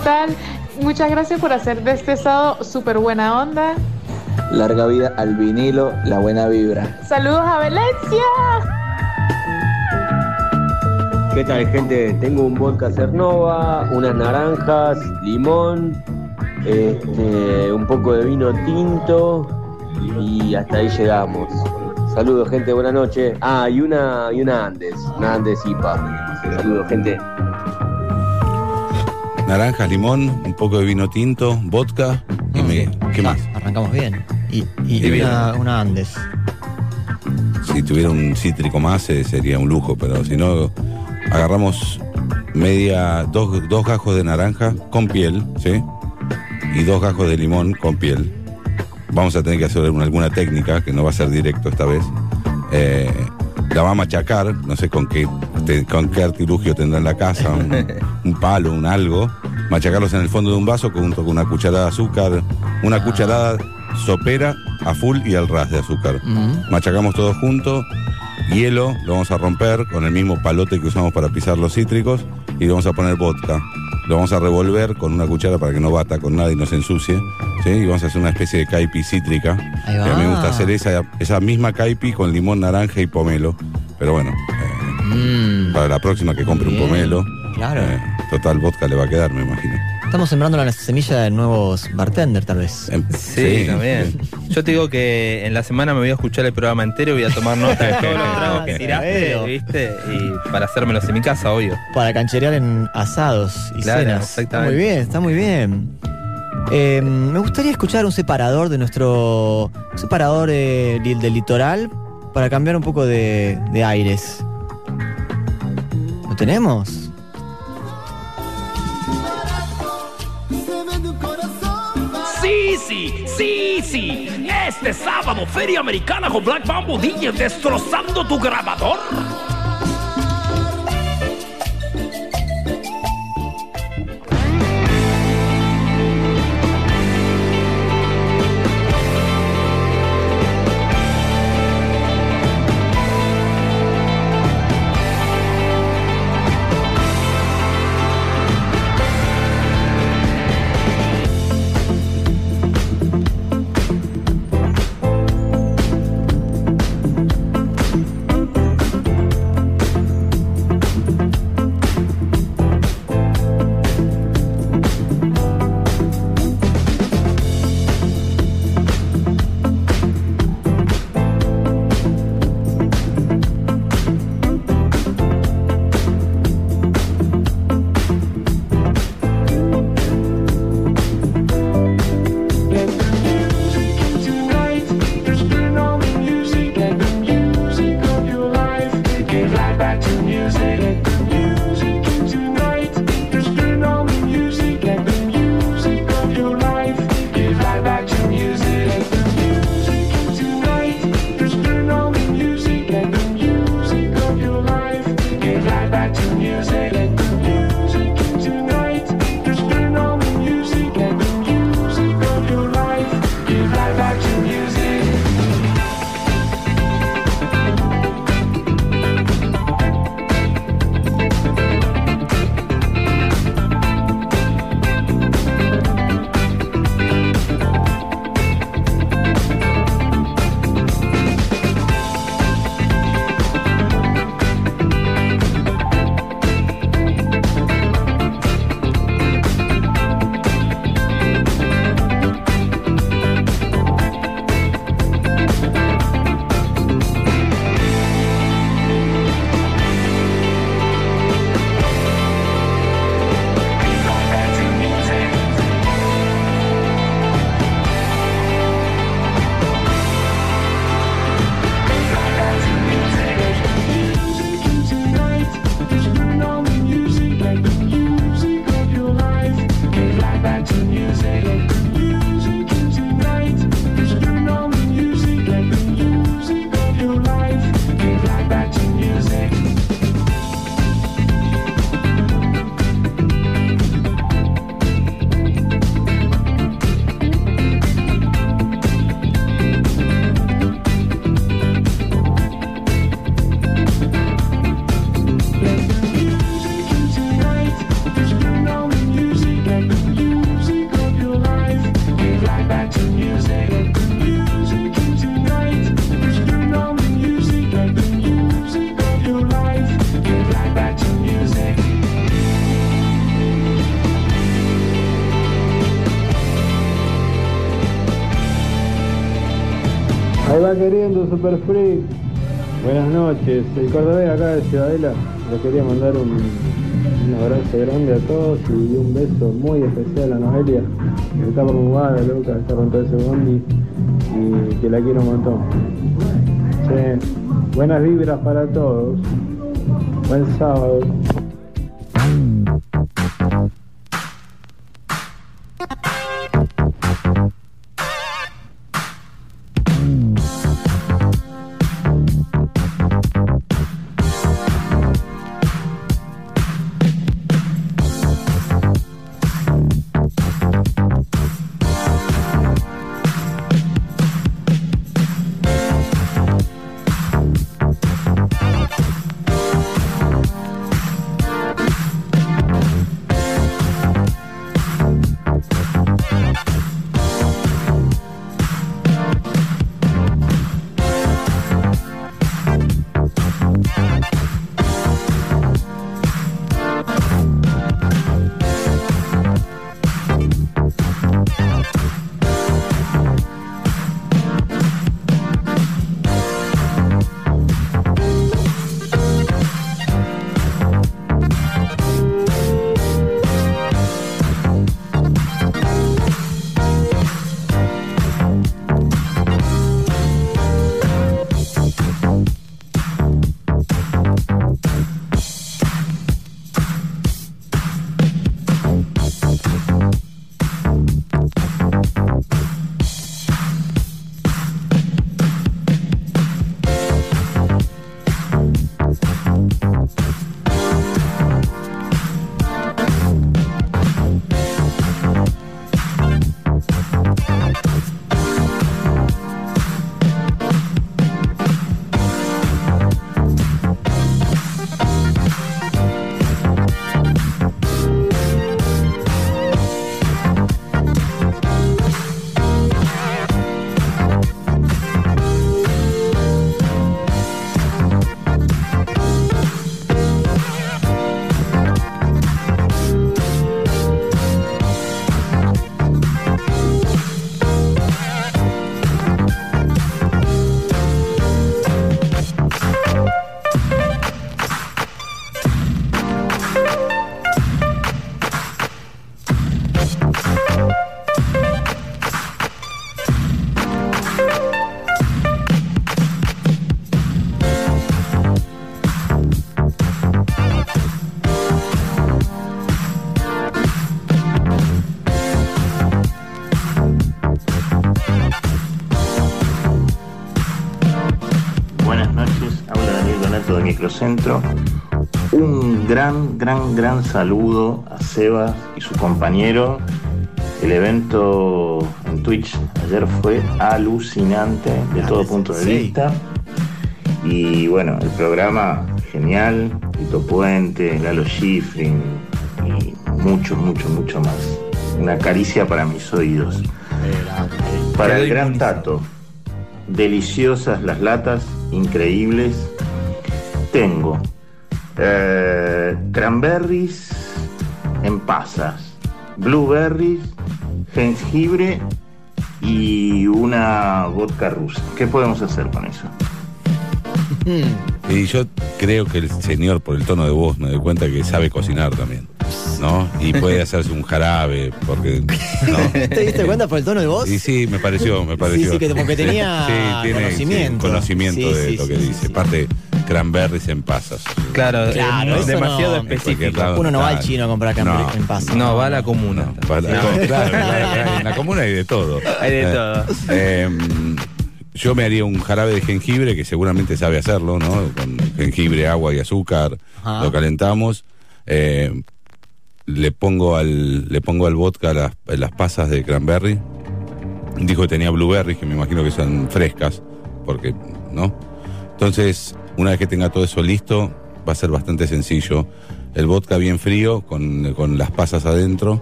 Tal? Muchas gracias por hacer de este sábado súper buena onda. Larga vida al vinilo, la buena vibra. Saludos a Valencia. ¿Qué tal, gente? Tengo un vodka Cernova, unas naranjas, limón, este, un poco de vino tinto y hasta ahí llegamos. Saludos, gente, buenas noches. Ah, y una, y una Andes, una Andes IPA. Saludos, gente. Naranjas, limón, un poco de vino tinto, vodka. y me- ¿Qué más? Arrancamos bien. Y, y Y bien. una, una Andes. Si tuviera un cítrico más eh, sería un lujo, pero si no, agarramos media, dos, dos gajos de naranja con piel, ¿sí? Y dos gajos de limón con piel. Vamos a tener que hacer una- alguna técnica, que no va a ser directo esta vez. Eh, la va a machacar, no sé con qué, te- con qué artilugio tendrá en la casa, un, un palo, un algo. Machacarlos en el fondo de un vaso junto con una cucharada de azúcar, una cucharada sopera a full y al ras de azúcar. Machacamos todo junto, hielo, lo vamos a romper con el mismo palote que usamos para pisar los cítricos y le vamos a poner vodka. Lo vamos a revolver con una cuchara para que no bata con nada y no se ensucie. ¿sí? Y vamos a hacer una especie de caipi cítrica. Va. a mí me gusta hacer esa, esa misma caipi con limón, naranja y pomelo. Pero bueno, eh, Para la próxima que compre un pomelo. Claro. Eh, total, vodka le va a quedar, me imagino. Estamos sembrando la semilla de nuevos bartender, tal vez. Em, Sí, también. Yo te digo que en la semana me voy a escuchar el programa entero y voy a tomar nota de todos los tragos que tiraste. ¿viste? Y para hacérmelos en mi casa, obvio. Para cancherear en asados y Claro, cenas. Está exactamente. muy bien, está muy bien. Eh, me gustaría escuchar un separador de nuestro. Un separador eh, del litoral para cambiar un poco de, de aires. ¿Lo tenemos? Sí, sí, sí. Este sábado, Feria Americana con Black Bamboo DJ destrozando tu grabador. Queriendo Super Freak. Buenas noches, el cordobés acá de Ciudadela. Les quería mandar un, un abrazo grande a todos y un beso muy especial a Noelia, que está mudar, loca, está con todo ese bondi y que la quiero un montón. Buenas vibras para todos. Buen sábado. Microcentro. Un gran, gran, gran saludo a Sebas y su compañero. El evento en Twitch ayer fue alucinante de todo punto de vista. Y bueno, el programa genial, Tito Puente, Lalo Schifrin y mucho, mucho, mucho más. Una caricia para mis oídos. Para el gran Tato, deliciosas las latas, increíbles. Tengo eh, cranberries en pasas, blueberries, jengibre y una vodka rusa. ¿Qué podemos hacer con eso? Y yo creo que el señor, por el tono de voz, me doy cuenta que sabe cocinar también. ¿No? Y puede hacerse un jarabe, porque. ¿no? ¿Te diste cuenta por el tono de voz? Y sí, me pareció, me pareció. sí, que como que tenía Sí, tiene, conocimiento. sí, conocimiento Sí, de sí, lo que dice. Aparte, cranberries en pasas. Claro, Claro, eso demasiado no- específico. Uno no va al chino a comprar cranberries en pasas. No, va a la comuna. La- No. claro, claro, en la comuna hay de todo. Hay de Eh, todo. eh, yo me haría un jarabe de jengibre, que seguramente sabe hacerlo, ¿no? Con jengibre, agua y azúcar, Ajá. lo calentamos. eh, le pongo al le pongo al vodka las, las pasas de cranberry. Dijo que tenía blueberries, que me imagino que son frescas, porque, ¿no? Entonces, una vez que tenga todo eso listo, va a ser bastante sencillo. El vodka bien frío, con, con las pasas adentro,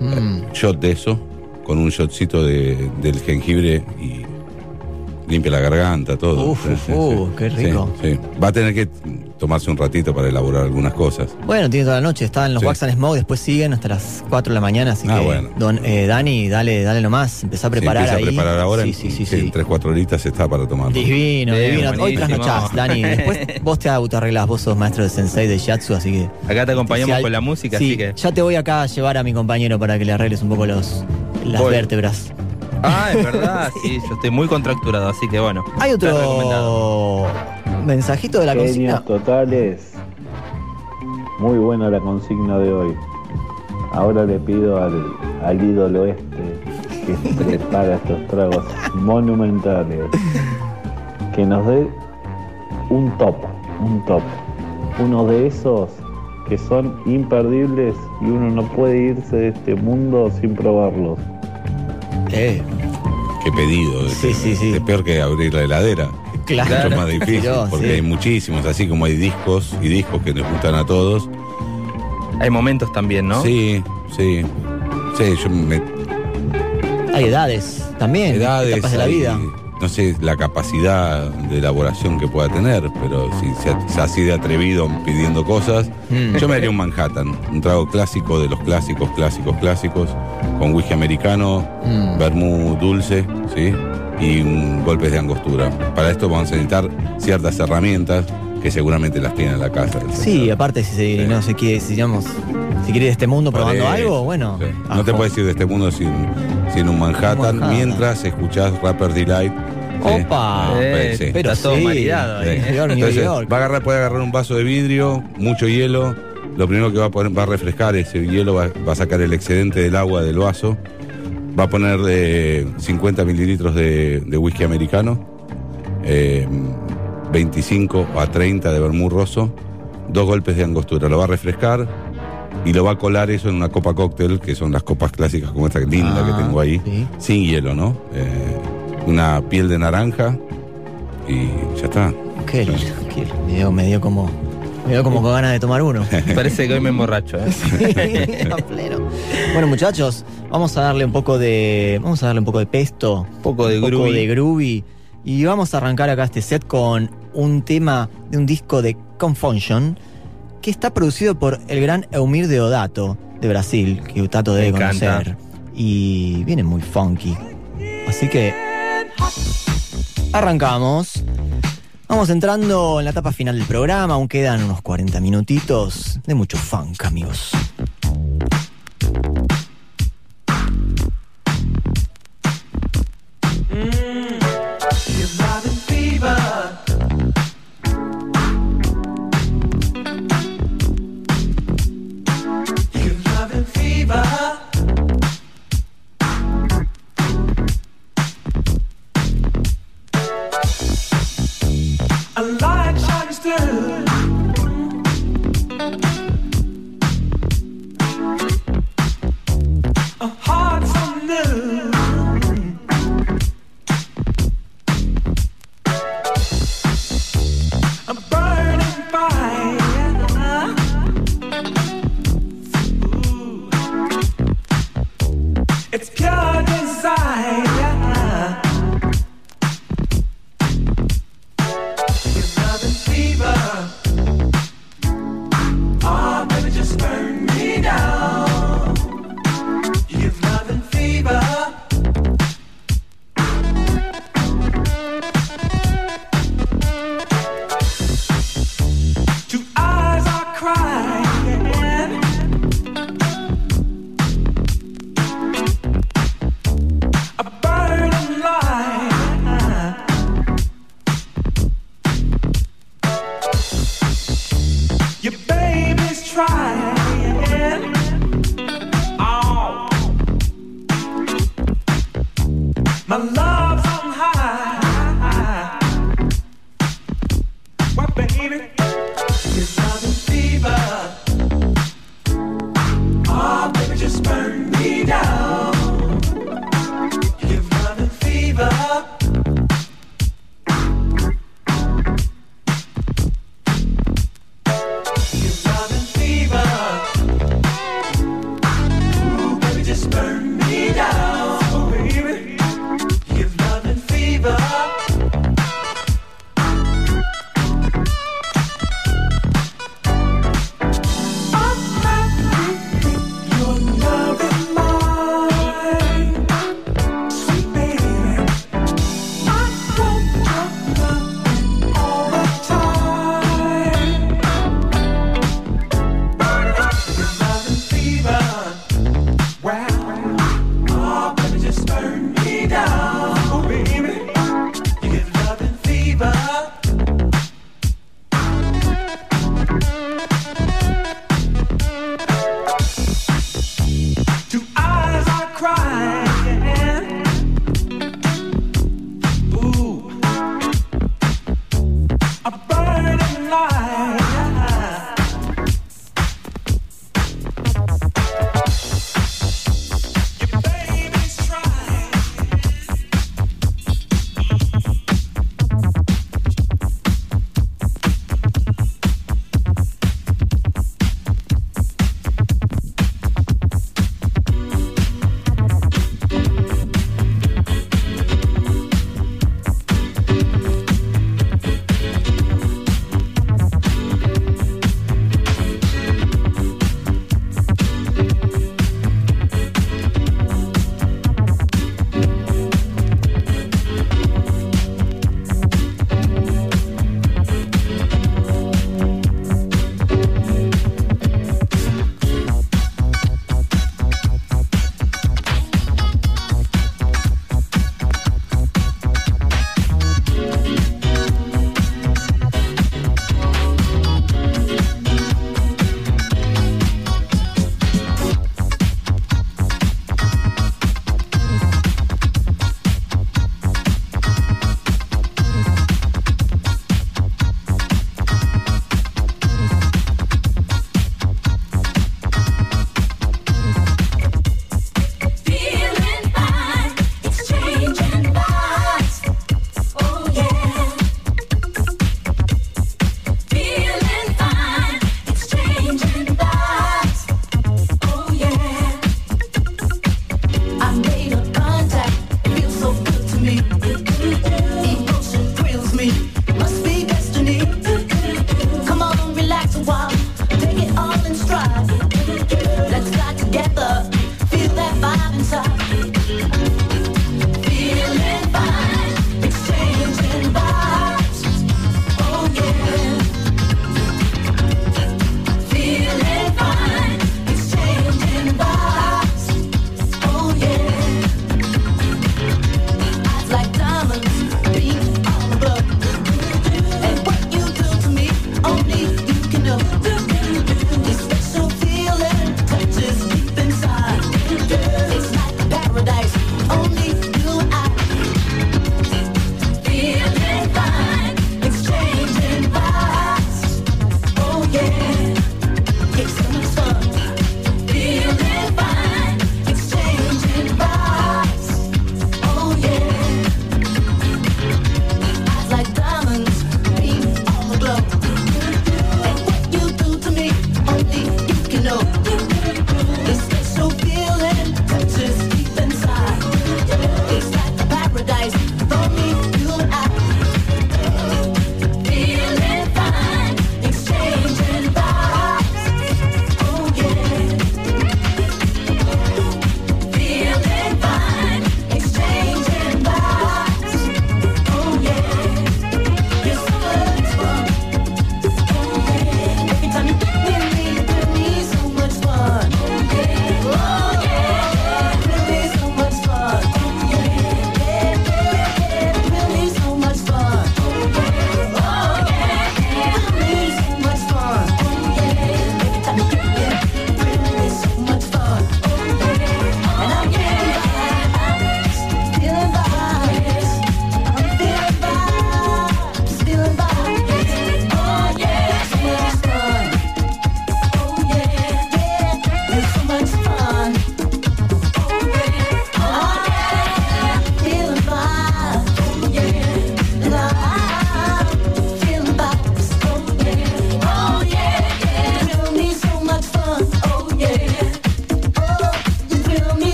Mm. shot de eso, con un shotcito de, del jengibre y limpia la garganta, todo. Uf, uf, uh, qué rico. Sí, sí. Va a tener que tomarse un ratito para elaborar algunas cosas. Bueno, tiene toda la noche, está en los Sí. Wax and Smoke, después siguen hasta las 4 de la mañana, así Ah, que bueno. don, eh, Dani, dale, dale nomás, empezá a preparar empieza ahí. a preparar ahora, Sí, en, sí, sí, sí, en sí. 3, 4 horitas está para tomarlo. Divino, divino. Hoy trasnochás, Dani. Después vos te autoarreglás, vos sos maestro de sensei de Yatsu, así que. Acá te acompañamos Si hay- con la música, sí, así que. Ya te voy acá a llevar a mi compañero para que le arregles un poco los las Voy. vértebras. Ah, es verdad, sí, yo estoy muy contracturado, así que bueno. Hay otro mensajito de la consigna. Genios totales. Muy buena la consigna de hoy. Ahora le pido al, al ídolo este que prepara estos tragos monumentales que nos dé un top, un top. Uno de esos que son imperdibles y uno no puede irse de este mundo sin probarlos. Eh, Qué pedido. Sí, sí, sí. Es peor que abrir la heladera. Claro. Mucho más difícil, porque sí. hay muchísimos, así como hay discos y discos que nos gustan a todos. Hay momentos también, ¿no? Sí, sí. Sí, yo me hay edades también. edades, etapas de la hay, vida. No sé la capacidad de elaboración que pueda tener, pero si se se así de atrevido pidiendo cosas, Mm. yo me haría un Manhattan, un trago clásico de los clásicos, clásicos, clásicos, con whisky americano, Mm. vermú dulce, ¿sí? Y un golpes de angostura. Para esto vamos a necesitar ciertas herramientas que seguramente las tiene en la casa. Sí, aparte si se, no se quiere, si digamos, si quiere de este mundo Por probando eso, algo, bueno. sí. No te puedes ir de este mundo sin, sin un Manhattan, Manhattan. mientras escuchás Rapper Delight. ¿sí? Opa. Eh, sí. Pero Está todo sí. maridado ahí. New York, New Entonces, York. va a agarrar, puede agarrar un vaso de vidrio, mucho hielo. Lo primero que va a poner, va a refrescar ese hielo, va, va a sacar el excedente del agua del vaso. Va a poner eh, 50 mililitros de, de whisky americano, eh, 25 a 30 de vermú roso, dos golpes de angostura. Lo va a refrescar y lo va a colar eso en una copa cóctel, que son las copas clásicas como esta linda Ah, que tengo ahí, sí. sin hielo, ¿no? Eh, una piel de naranja y ya está. Qué lindo, qué lindo. Me dio, me dio como. Me dio como con ganas de tomar uno. Parece que hoy me emborracho, ¿eh? A pleno. Bueno, muchachos, vamos a darle un poco de. Vamos a darle un poco de pesto. Un poco de groovy. de groovy. Y vamos a arrancar acá este set con un tema de un disco de Confunction que está producido por el gran Eumir Deodato de Brasil, que Tato debe conocer. Y viene muy funky. Así que. Arrancamos. Vamos entrando en la etapa final del programa, aún quedan unos 40 minutitos de mucho funk, amigos.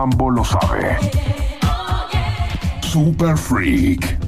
Mambo lo sabe. Super Freak.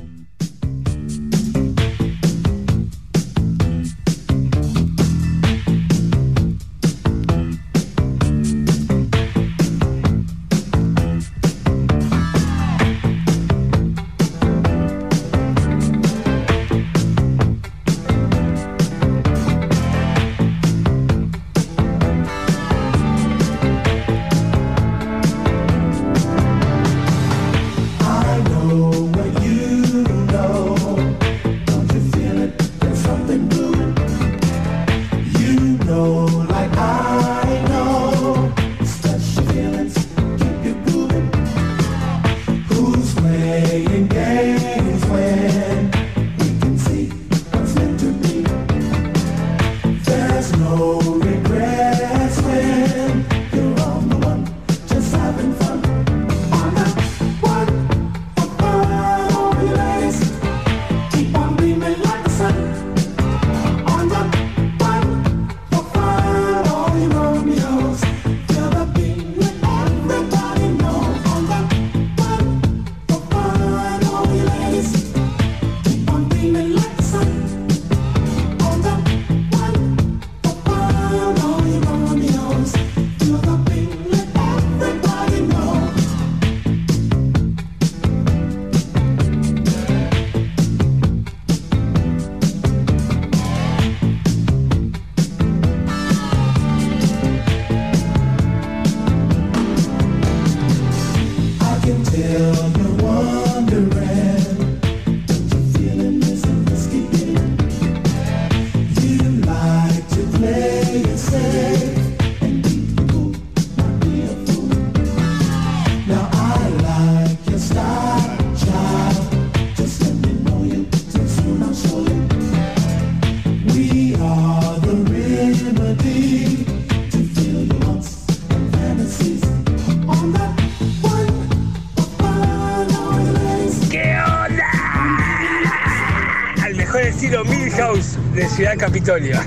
Capitolio.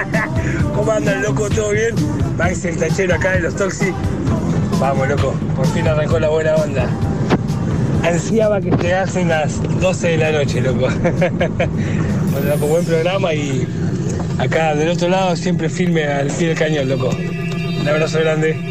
¿Cómo andan, loco? ¿Todo bien? Max el tachero acá de los Toxi. Vamos, loco. Por fin arrancó la buena onda. Ansiaba que llegasen las 12 de la noche, loco. bueno, loco, buen programa y acá del otro lado siempre firme al pie del cañón, loco. Un abrazo grande.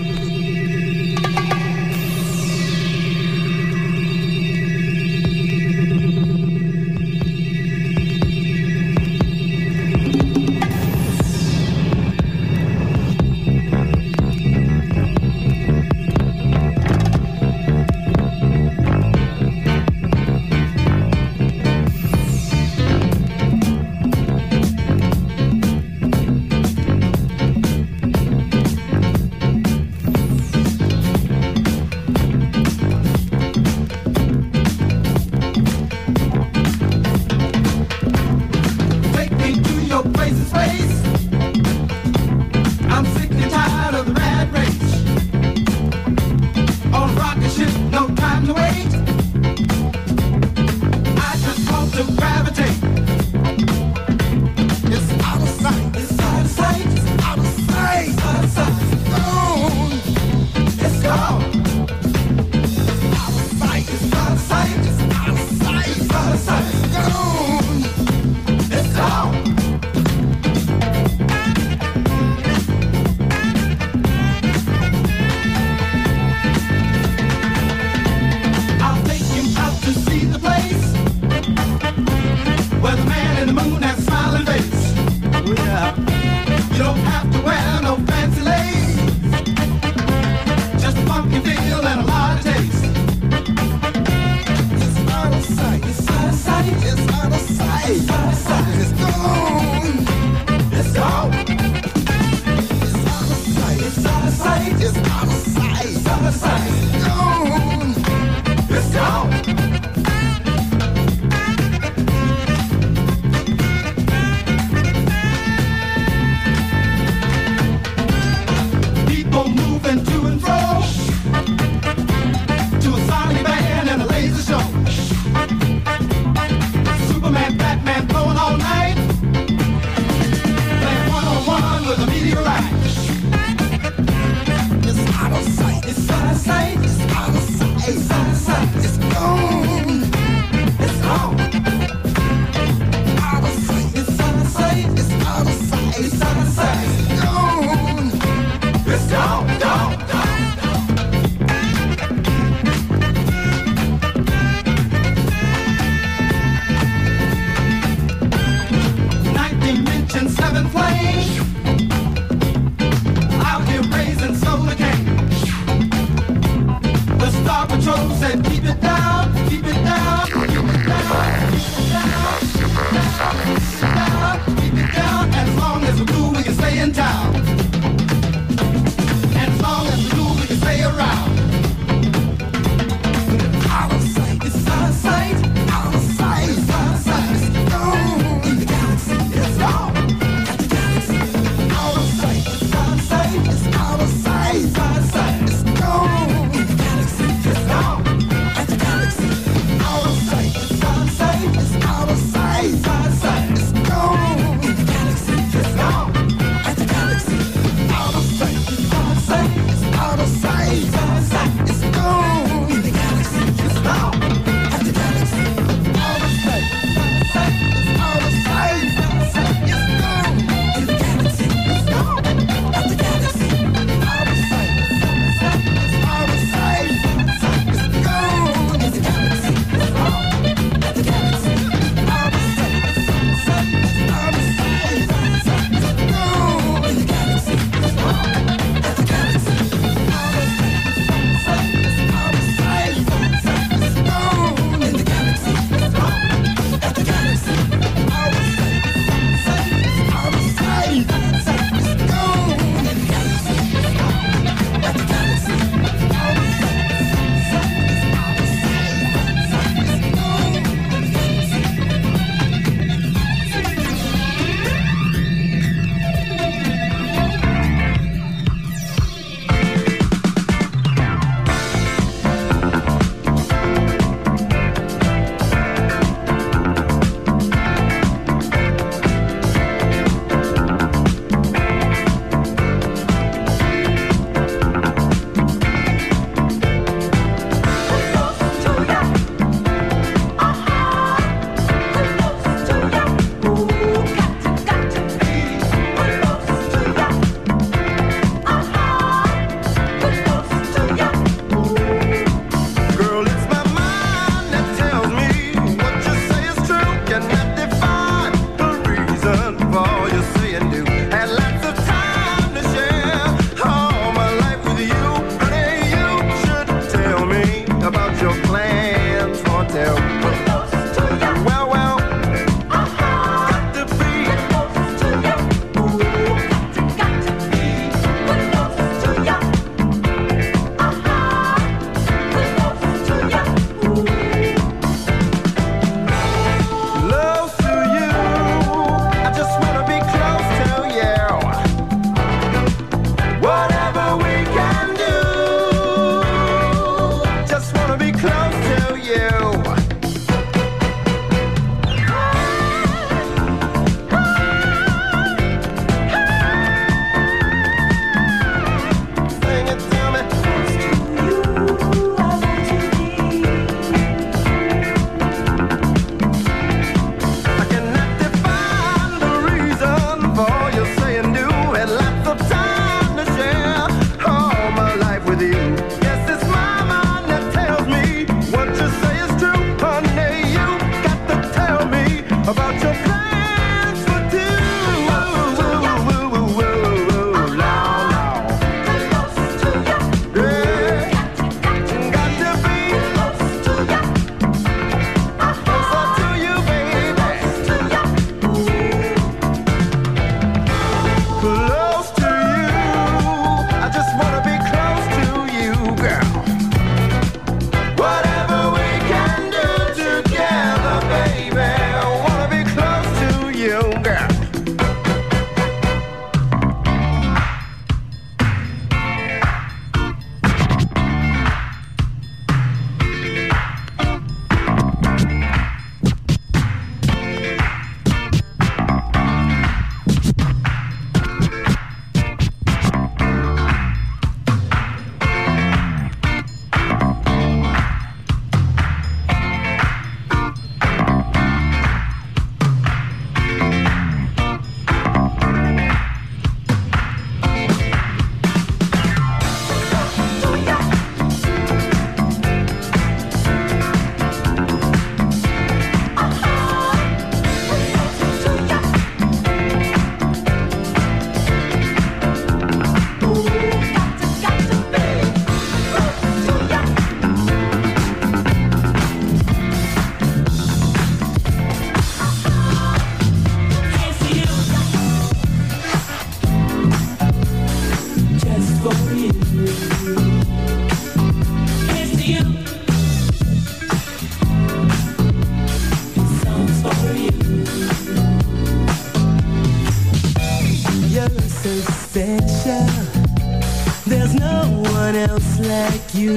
one else like you.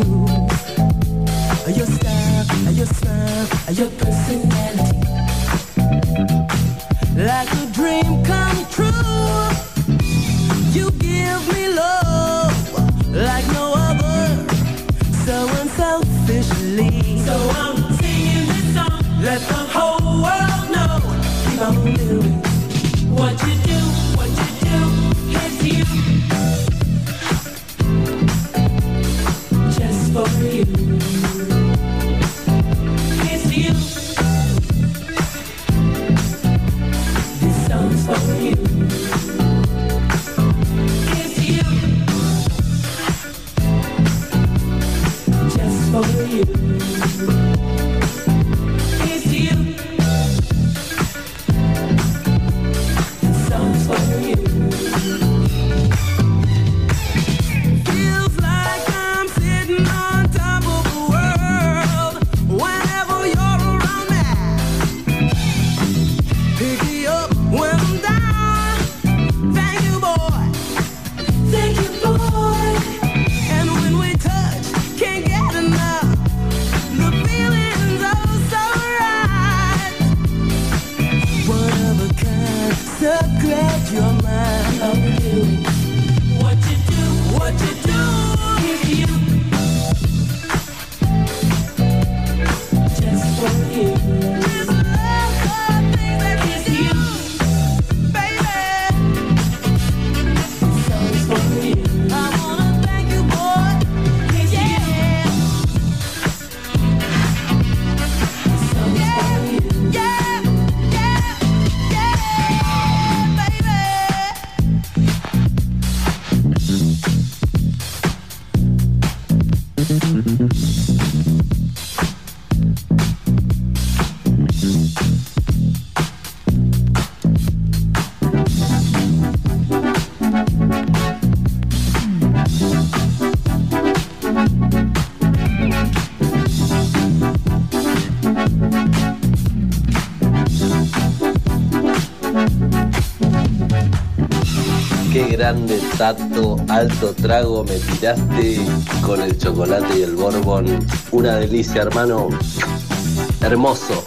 Your style, your smile, your personality. Like a dream come true. You give me love like no other. So unselfishly. So I'm singing this song. Let the whole world know. Keep on doing what you do. tato, alto trago, me tiraste con el chocolate y el borbón. Una delicia, hermano. Hermoso.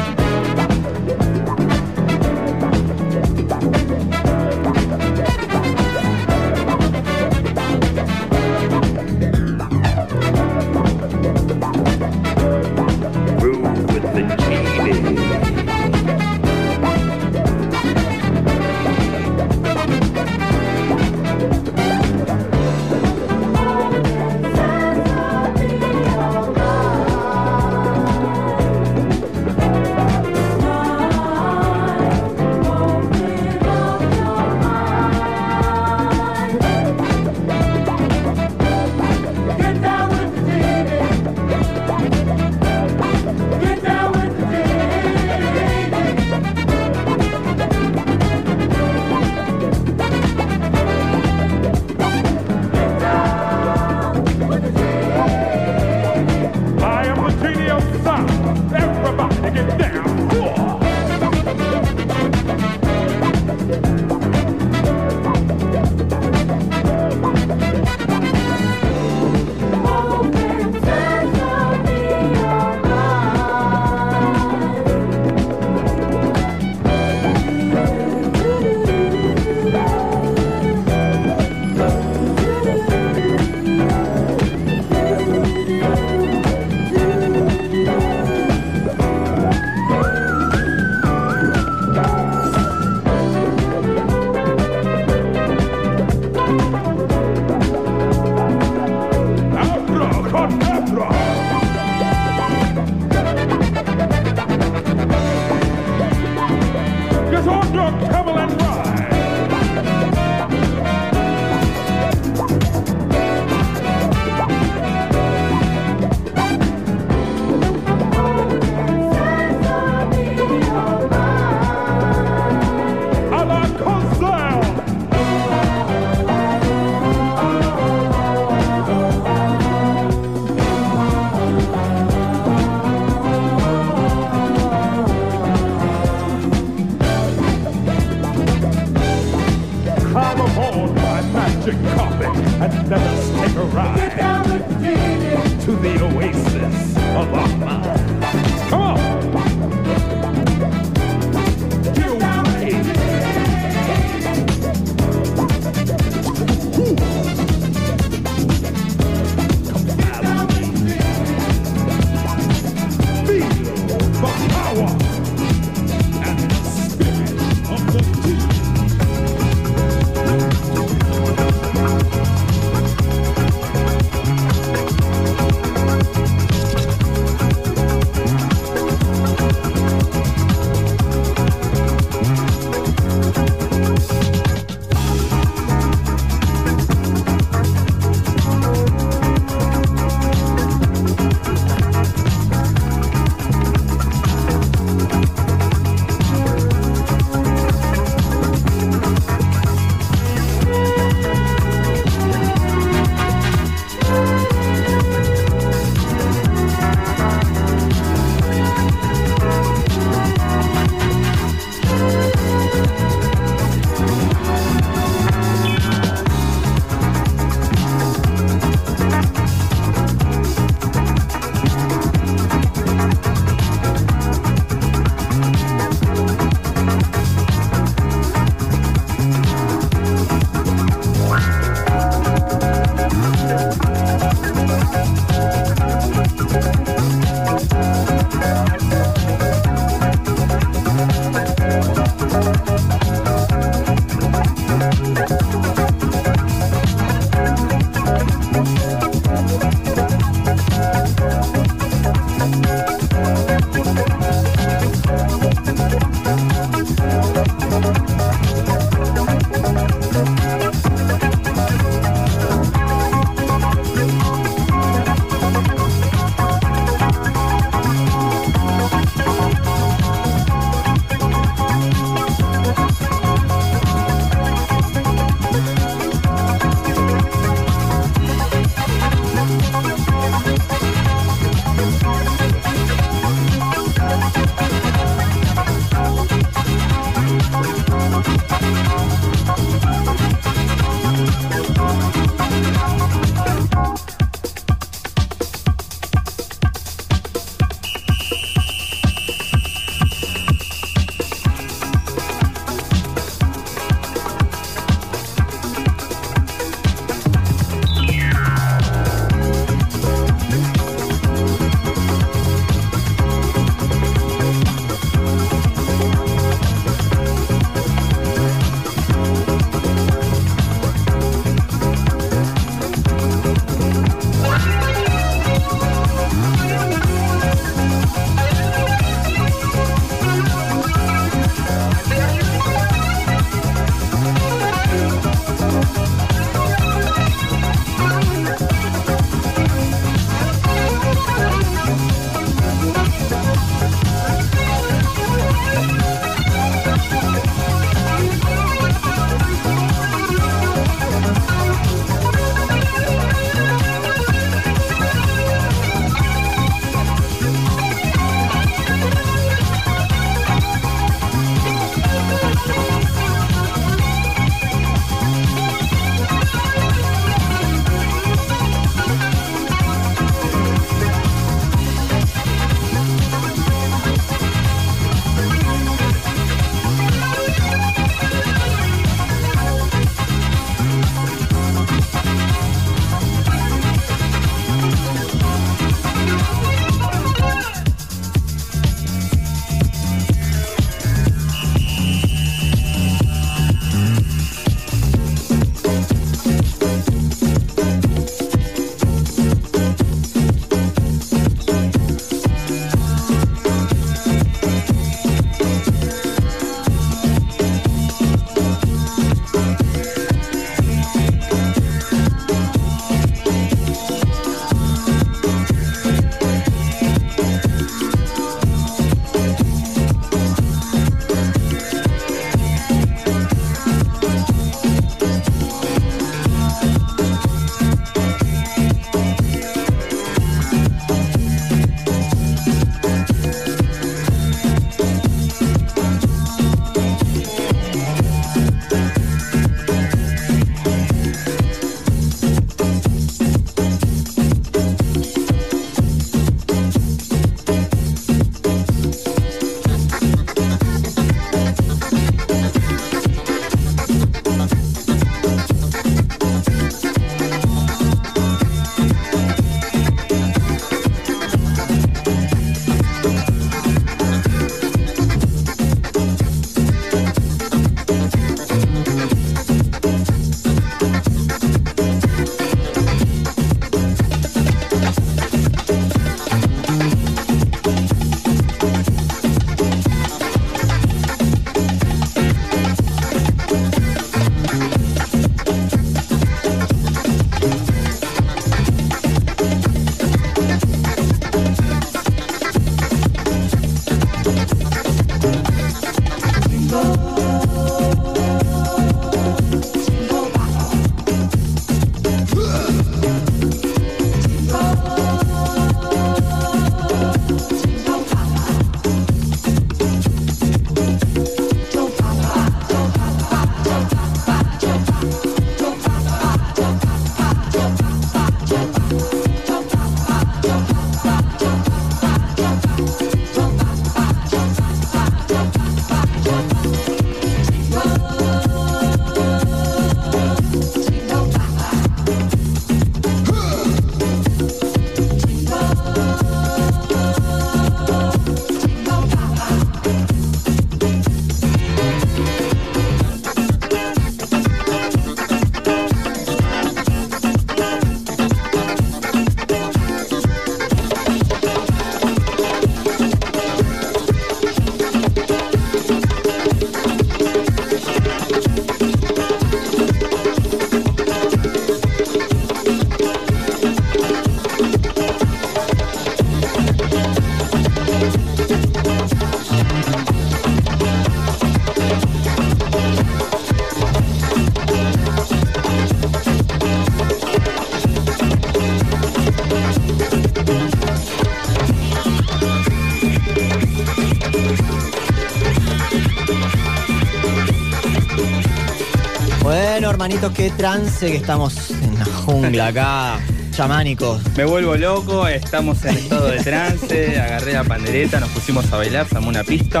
Qué trance que estamos en la jungla acá, chamánicos. Me vuelvo loco, estamos en estado de trance, agarré la pandereta, nos pusimos a bailar, se armó una pista.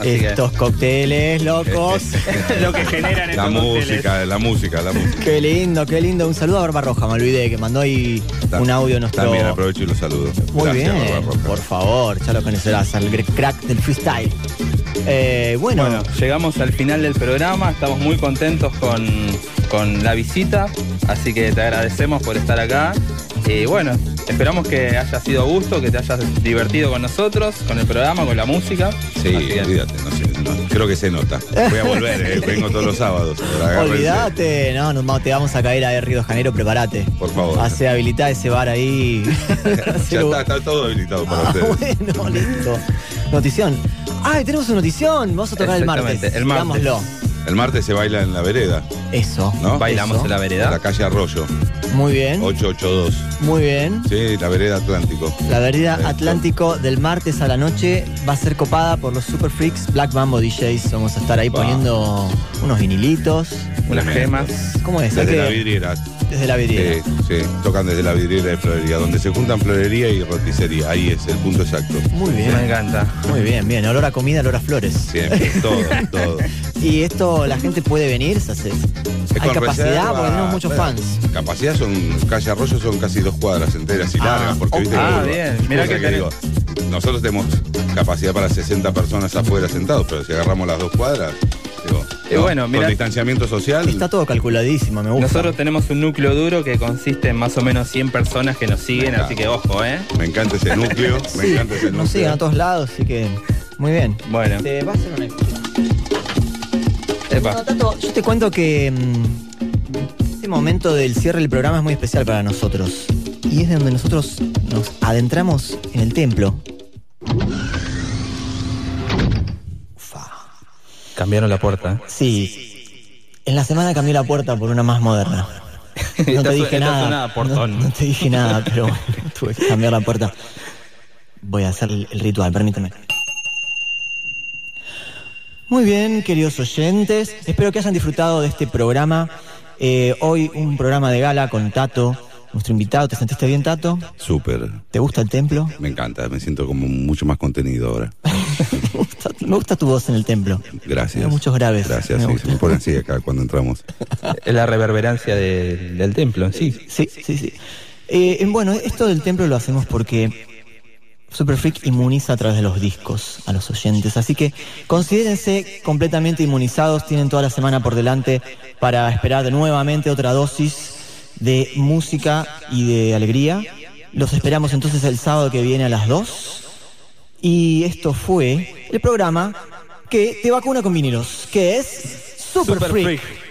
Así Estos cócteles locos. lo que generan La estos cócteles. música, la música, la música. Qué lindo, qué lindo. Un saludo a Barba Roja, me olvidé, que mandó ahí un audio nuestro. También aprovecho y los saludo. Muy Gracias, bien, Barbarroja. por favor, ya lo conocerás, al crack del freestyle. Eh, bueno, Bueno, llegamos al final del programa, estamos muy contentos con, con la visita, así que te agradecemos por estar acá. Y bueno, esperamos que haya sido a gusto, que te hayas divertido con nosotros, con el programa, con la música. Sí, que- olvídate, no sé, no, creo que se nota. Voy a volver, eh, vengo todos los sábados. olvídate, no, no, te vamos a caer a Río de Janeiro, prepárate. Por favor. Hace habilitar ese bar ahí. Ya está, está todo habilitado para Ah, ustedes. bueno, listo. Notición. Ay, tenemos una notición. Vamos a tocar el martes. El martes. Digámoslo. El martes se baila en la vereda, Eso. ¿no? Bailamos en la vereda. La calle Arroyo, Muy bien. 882. Muy bien. Sí, la vereda Atlántico. La vereda Atlántico del martes a la noche va a ser copada por los Super Freaks Black Mambo DJs. Vamos a estar ahí Wow. poniendo unos vinilitos. Unas gemas. ¿Cómo es? Desde que- la vidriera. Desde la vidriera. Sí, sí, tocan desde la vidriera de florería, donde se juntan florería y roticería. Ahí es el punto exacto. Muy bien. Me encanta. Muy bien, bien. Olor a comida, olor a flores. Siempre, todo, todo. Y esto, la gente puede venir, se hace. Hay con capacidad reserva, porque tenemos muchos bueno, fans. Capacidad son, calle Arroyo son casi dos cuadras enteras y Ah, largas, porque viste Ah, que- bien. Mirá que que tenés- digo, nosotros tenemos capacidad para 60 personas afuera sentados, pero si agarramos las dos cuadras, digo, Y ¿no? bueno, mirá- con distanciamiento social, Está todo calculadísimo, me gusta. Nosotros tenemos un núcleo duro que consiste en más o menos 100 personas que nos siguen, así que ojo, ¿eh? me encanta ese núcleo, me Sí, encanta ese núcleo. nos siguen a todos lados, así que. Muy bien. Bueno, Te va a hacer una epa. No, yo te cuento que mm, este momento del cierre del programa es muy especial para nosotros. Y es de donde nosotros nos adentramos en el templo. Cambiaron la puerta. Sí. En la semana cambié la puerta por una más moderna. No te dije nada. No, no te dije nada, pero bueno, tuve que cambiar la puerta. Voy a hacer el, el ritual, permíteme. Muy bien, queridos oyentes. Espero que hayan disfrutado de este programa. Eh, hoy un programa de gala con Tato, nuestro invitado. ¿Te sentiste bien, Tato? Súper, ¿Te gusta el templo? me encanta, me siento como mucho más contenido ahora. Me gusta tu voz en el templo. Gracias. Muchos graves. Gracias, Me sí, gusta. se me pone así acá cuando entramos. Es la reverberancia de- del templo en sí. Sí, sí, sí. Eh, bueno, esto del templo lo hacemos porque Super Freak inmuniza a través de los discos a los oyentes. Así que considérense completamente inmunizados. Tienen toda la semana por delante para esperar de nuevamente otra dosis de música y de alegría. Los esperamos entonces el sábado que viene a las 2. Y esto fue el programa que te vacuna con vinilos, que es Super. Freak.